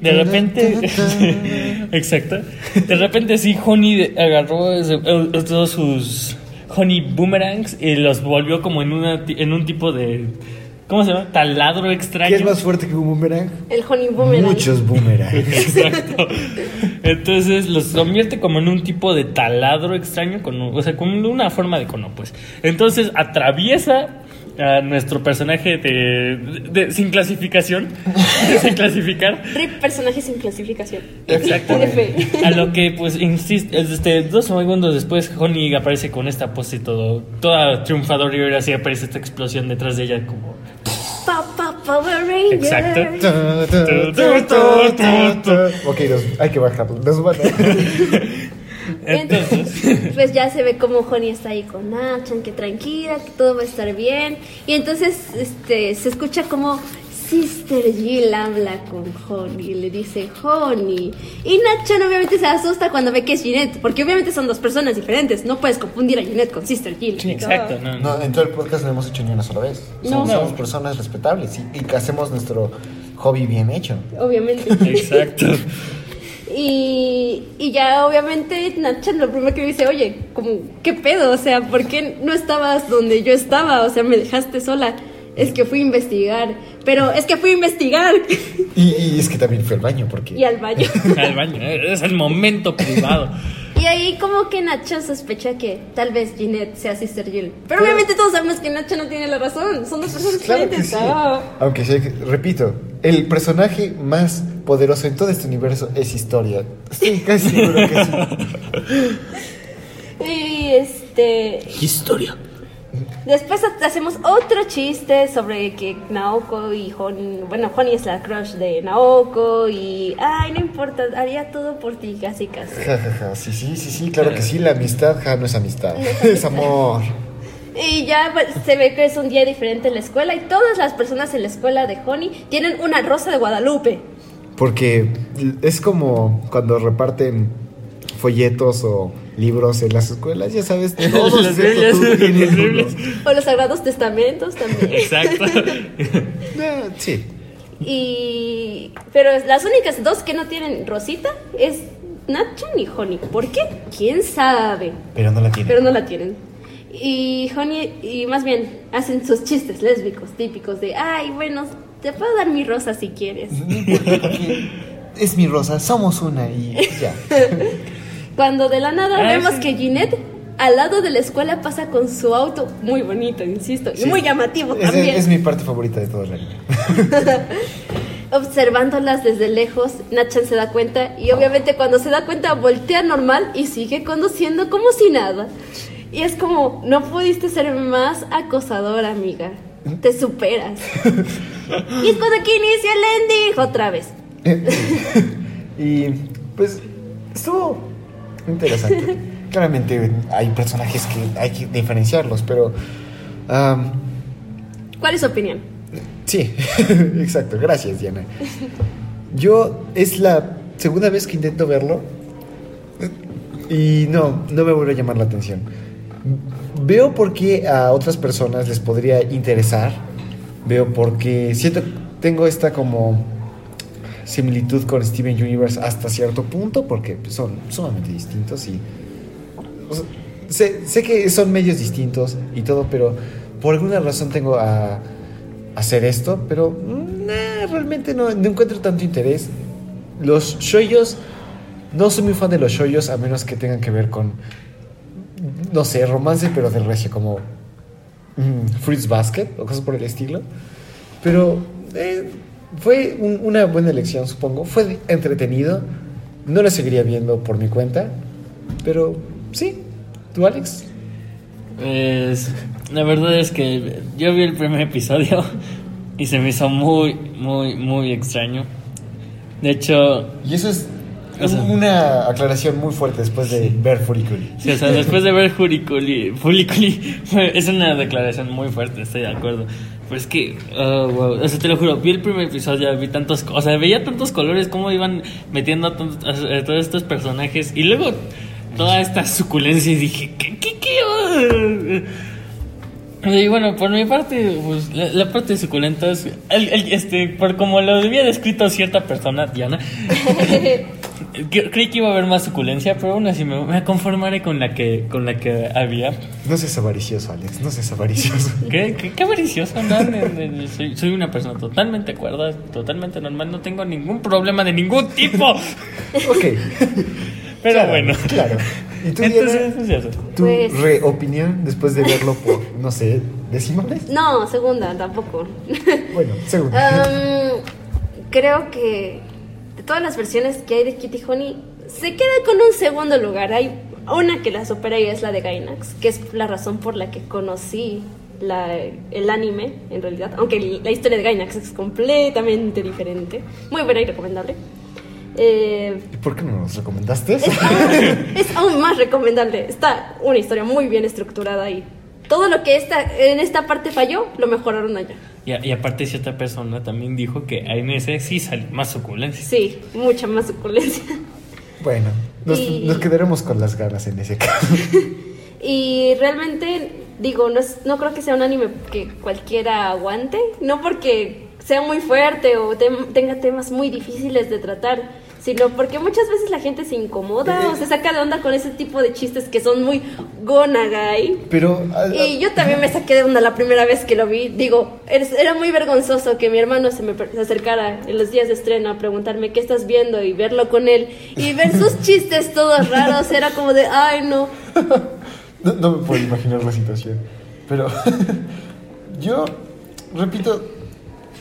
de repente. Exacto. De repente sí, Honey agarró todos sus Honey Boomerangs y los volvió como en, una, en un tipo de. ¿Cómo se llama? Taladro extraño. ¿Qué es más fuerte que un boomerang? el Honey Boomerang. Muchos boomerangs. Exacto. Entonces los convierte como en un tipo de taladro extraño, con, o sea, como una forma de cono, pues. Entonces atraviesa a nuestro personaje de, de- sin clasificación, sin clasificar. Rip personaje sin clasificación. Exacto. A lo que, pues, insiste, este, dos segundos después, Honey aparece con esta pose y todo, toda triunfadora y ahora sí aparece esta explosión detrás de ella como... Exacto. Ok, nos- hay que bajarlo. Nos van a- Entonces... Pues ya se ve como Honey está ahí con Nachan, que tranquila, que todo va a estar bien. Y entonces este, se escucha como Sister Jill habla con Honey y le dice Honey. Y Nachan obviamente se asusta cuando ve que es Jeanette, porque obviamente son dos personas diferentes. No puedes confundir a Jeanette con Sister Jill. Exacto, no, no. No, en todo el podcast no hemos hecho ni una sola vez. No. Somos, No. somos personas respetables y, y hacemos nuestro hobby bien hecho. Obviamente. Exacto. Y, y ya obviamente Nachan lo primero que dice, oye, como, ¿qué pedo? O sea, ¿por qué no estabas donde yo estaba? O sea, me dejaste sola. Es que fui a investigar. Pero es que fui a investigar. Y, y es que también fue al baño porque... y al baño. Al baño, eh, es el momento privado. y ahí como que Nachan sospecha que tal vez Jeanette sea Sister Jill. Pero obviamente todos sabemos que Nachan no tiene la razón. Son dos personas Claro que sí. Aunque sí, repito, el personaje más poderoso en todo este universo es historia. Estoy casi seguro que sí. Y este... Historia. Después ha- hacemos otro chiste sobre que Naoko y Honey, bueno, Honey es la crush de Naoko y, ay, no importa, haría todo por ti, casi casi. Ja, ja, ja. Sí, sí, sí, sí, claro que sí. La amistad ja, no es amistad. Es amor. Y ya pues, se ve que es un día diferente en la escuela y todas las personas en la escuela de Honey tienen una rosa de Guadalupe. Porque es como cuando reparten folletos o libros en las escuelas, ya sabes, todos Las Biblias. O los Sagrados Testamentos también. Exacto. Ah, sí. Y... Pero las únicas dos que no tienen rosita es Nachan y Honey. ¿Por qué? ¿Quién sabe? Pero no la tienen. pero no la tienen. Y Honey, y más bien, hacen sus chistes lésbicos típicos de, ay, bueno, te puedo dar mi rosa si quieres. No importa, porque es mi rosa, somos una y ya. Cuando de la nada Ah, vemos sí. que Ginette al lado de la escuela pasa con su auto muy bonito, insisto, y muy llamativo Es, también. es mi parte favorita de todo el anime. Observándolas desde lejos, Nachan se da cuenta y obviamente cuando se da cuenta voltea normal y sigue conduciendo como si nada. Y es como, no pudiste ser más acosadora, amiga. Te superas. y es cuando aquí inicia el ending otra vez. y pues estuvo interesante. Claramente hay personajes que hay que diferenciarlos, pero ¿Cuál es su opinión? sí, exacto. Gracias, Diana. Yo es la segunda vez que intento verlo y no, no me vuelve a llamar la atención. Veo por qué a otras personas les podría interesar. Veo por qué siento tengo esta como similitud con Steven Universe hasta cierto punto porque pues, son sumamente distintos y o sea, sé, sé que son medios distintos y todo, pero por alguna razón tengo a hacer esto, pero nah, realmente no, no encuentro tanto interés. Los shoyos, no soy muy fan de los shoyos a menos que tengan que ver con, no sé, romance, pero del regio, como mm, Fruits Basket o cosas por el estilo. Pero eh, fue un- una buena elección, supongo. Fue entretenido. No lo seguiría viendo por mi cuenta, pero sí. ¿Tú, Alex? Pues, la verdad es que yo vi el primer episodio y se me hizo muy, muy, muy extraño. De hecho, Y eso es O sea- una aclaración muy fuerte después de ver Furikuri. sí, o sea, después de ver Furiculi, Furiculi, es una declaración muy fuerte, estoy de acuerdo. Pero es que, oh, wow, o sea, te lo juro, vi el primer episodio, vi tantos, o sea, veía tantos colores, cómo iban metiendo a, ton- a- a todos estos personajes y luego toda esta suculencia y dije, ¿qué, qué, qué? oh?". Y bueno, por mi parte, pues, la, la parte de suculentas, el- el- este, por como lo había descrito cierta persona, Diana, creí que iba a haber más suculencia, pero aún así me, me conformaré con la que, con la que había. No seas avaricioso, Alex. No seas avaricioso. ¿Qué, qué, qué avaricioso, no, no, no, no, soy, soy una persona totalmente cuerda, totalmente normal, no tengo ningún problema de ningún tipo. ok. Pero Claro, bueno. Claro. ¿Y tú, Entonces, Diana? es eso. ¿Tu Pues- reopinión después de verlo por, no sé, décima vez? No, segunda, tampoco. Bueno, segundo. Am, creo que de todas las versiones que hay de Kitty Honey, se queda con un segundo lugar. Hay una que la supera y es la de Gainax, que es la razón por la que conocí la- el anime, en realidad. Aunque la historia de Gainax es completamente diferente. Muy buena y recomendable. Eh, ¿Y por qué no nos recomendaste? es, aún, es aún más recomendable. Está una historia muy bien estructurada y todo lo que esta, en esta parte falló, lo mejoraron allá. Y, a- y aparte, cierta persona también dijo que en ese sí salió más suculencia. Sí, mucha más suculencia. Bueno, nos, Y- nos quedaremos con las ganas en ese caso. Y realmente, digo, no, es- no creo que sea un anime que cualquiera aguante, no porque sea muy fuerte o tem- tenga temas muy difíciles de tratar, sino porque muchas veces la gente se incomoda o se saca de onda con ese tipo de chistes que son muy gonagai. Pero. ah, Y yo también me saqué de onda la primera vez que lo vi. Digo, era muy vergonzoso que mi hermano se me se acercara en los días de estreno a preguntarme qué estás viendo y verlo con él y ver sus chistes todos raros. Era como de, ay, no. No, no me puedo imaginar la situación. Pero yo, repito,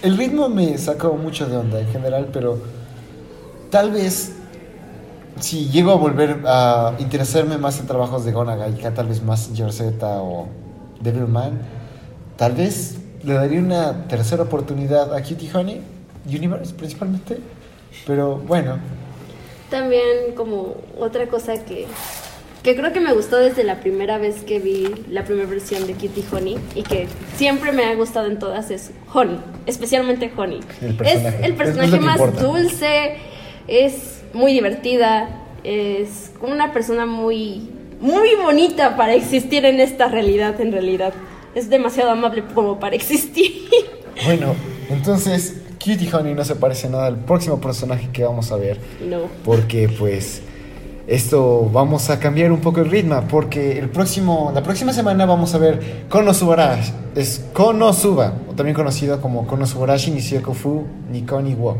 el ritmo me sacó mucho de onda en general, pero tal vez si llego a volver a interesarme más en trabajos de Gonagai, que tal vez más Yorceta o Devilman, tal vez le daría una tercera oportunidad a Cutie Honey, Universe principalmente. Pero bueno, También como otra cosa que, que creo que me gustó desde la primera vez que vi la primera versión de Kitty Honey y que siempre me ha gustado en todas es Honey, especialmente Honey. El. Es el es personaje más importa. dulce, es muy divertida, es una persona muy, muy bonita para existir en esta realidad en realidad. Es demasiado amable como para existir. bueno, entonces Cutie Honey no se parece nada al próximo personaje que vamos a ver. no. porque pues esto vamos a cambiar un poco el ritmo porque el próximo la próxima semana vamos a ver Konosubarashi es Konosuba o también conocido como Konosubarashi Nishiyoku Nikoni wo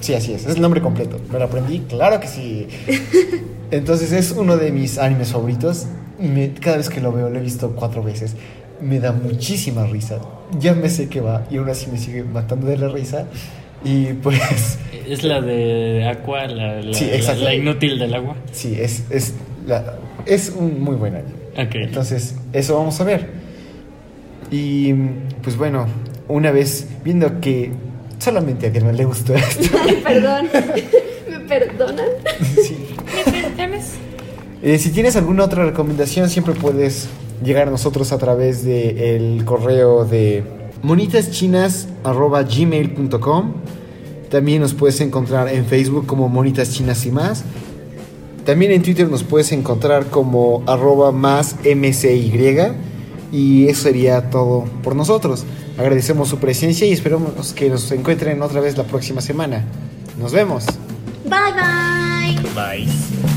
sí así es es el nombre completo me lo aprendí claro que sí entonces es uno de mis animes favoritos me- cada vez que lo veo lo he visto cuatro veces me da muchísima risa ya me sé que va y aún así me sigue matando de la risa y pues Es la de Aqua, la, la, Sí, la- la inútil del agua. Sí, es, es, la- es un muy buen anime. Ok. Entonces, eso vamos a ver. Y pues bueno, una vez viendo que solamente a Germán le gustó esto. Perdón. ¿Me perdonan? sí. Eh, si tienes alguna otra recomendación, siempre puedes llegar a nosotros a través del correo de monitaschinas.gmail.com También nos puedes encontrar en Facebook como Monitas Chinas y más. También en Twitter nos puedes encontrar como arroba más MCY. Y eso sería todo por nosotros. Agradecemos su presencia y esperamos que nos encuentren otra vez la próxima semana. Nos vemos. Bye bye. Bye.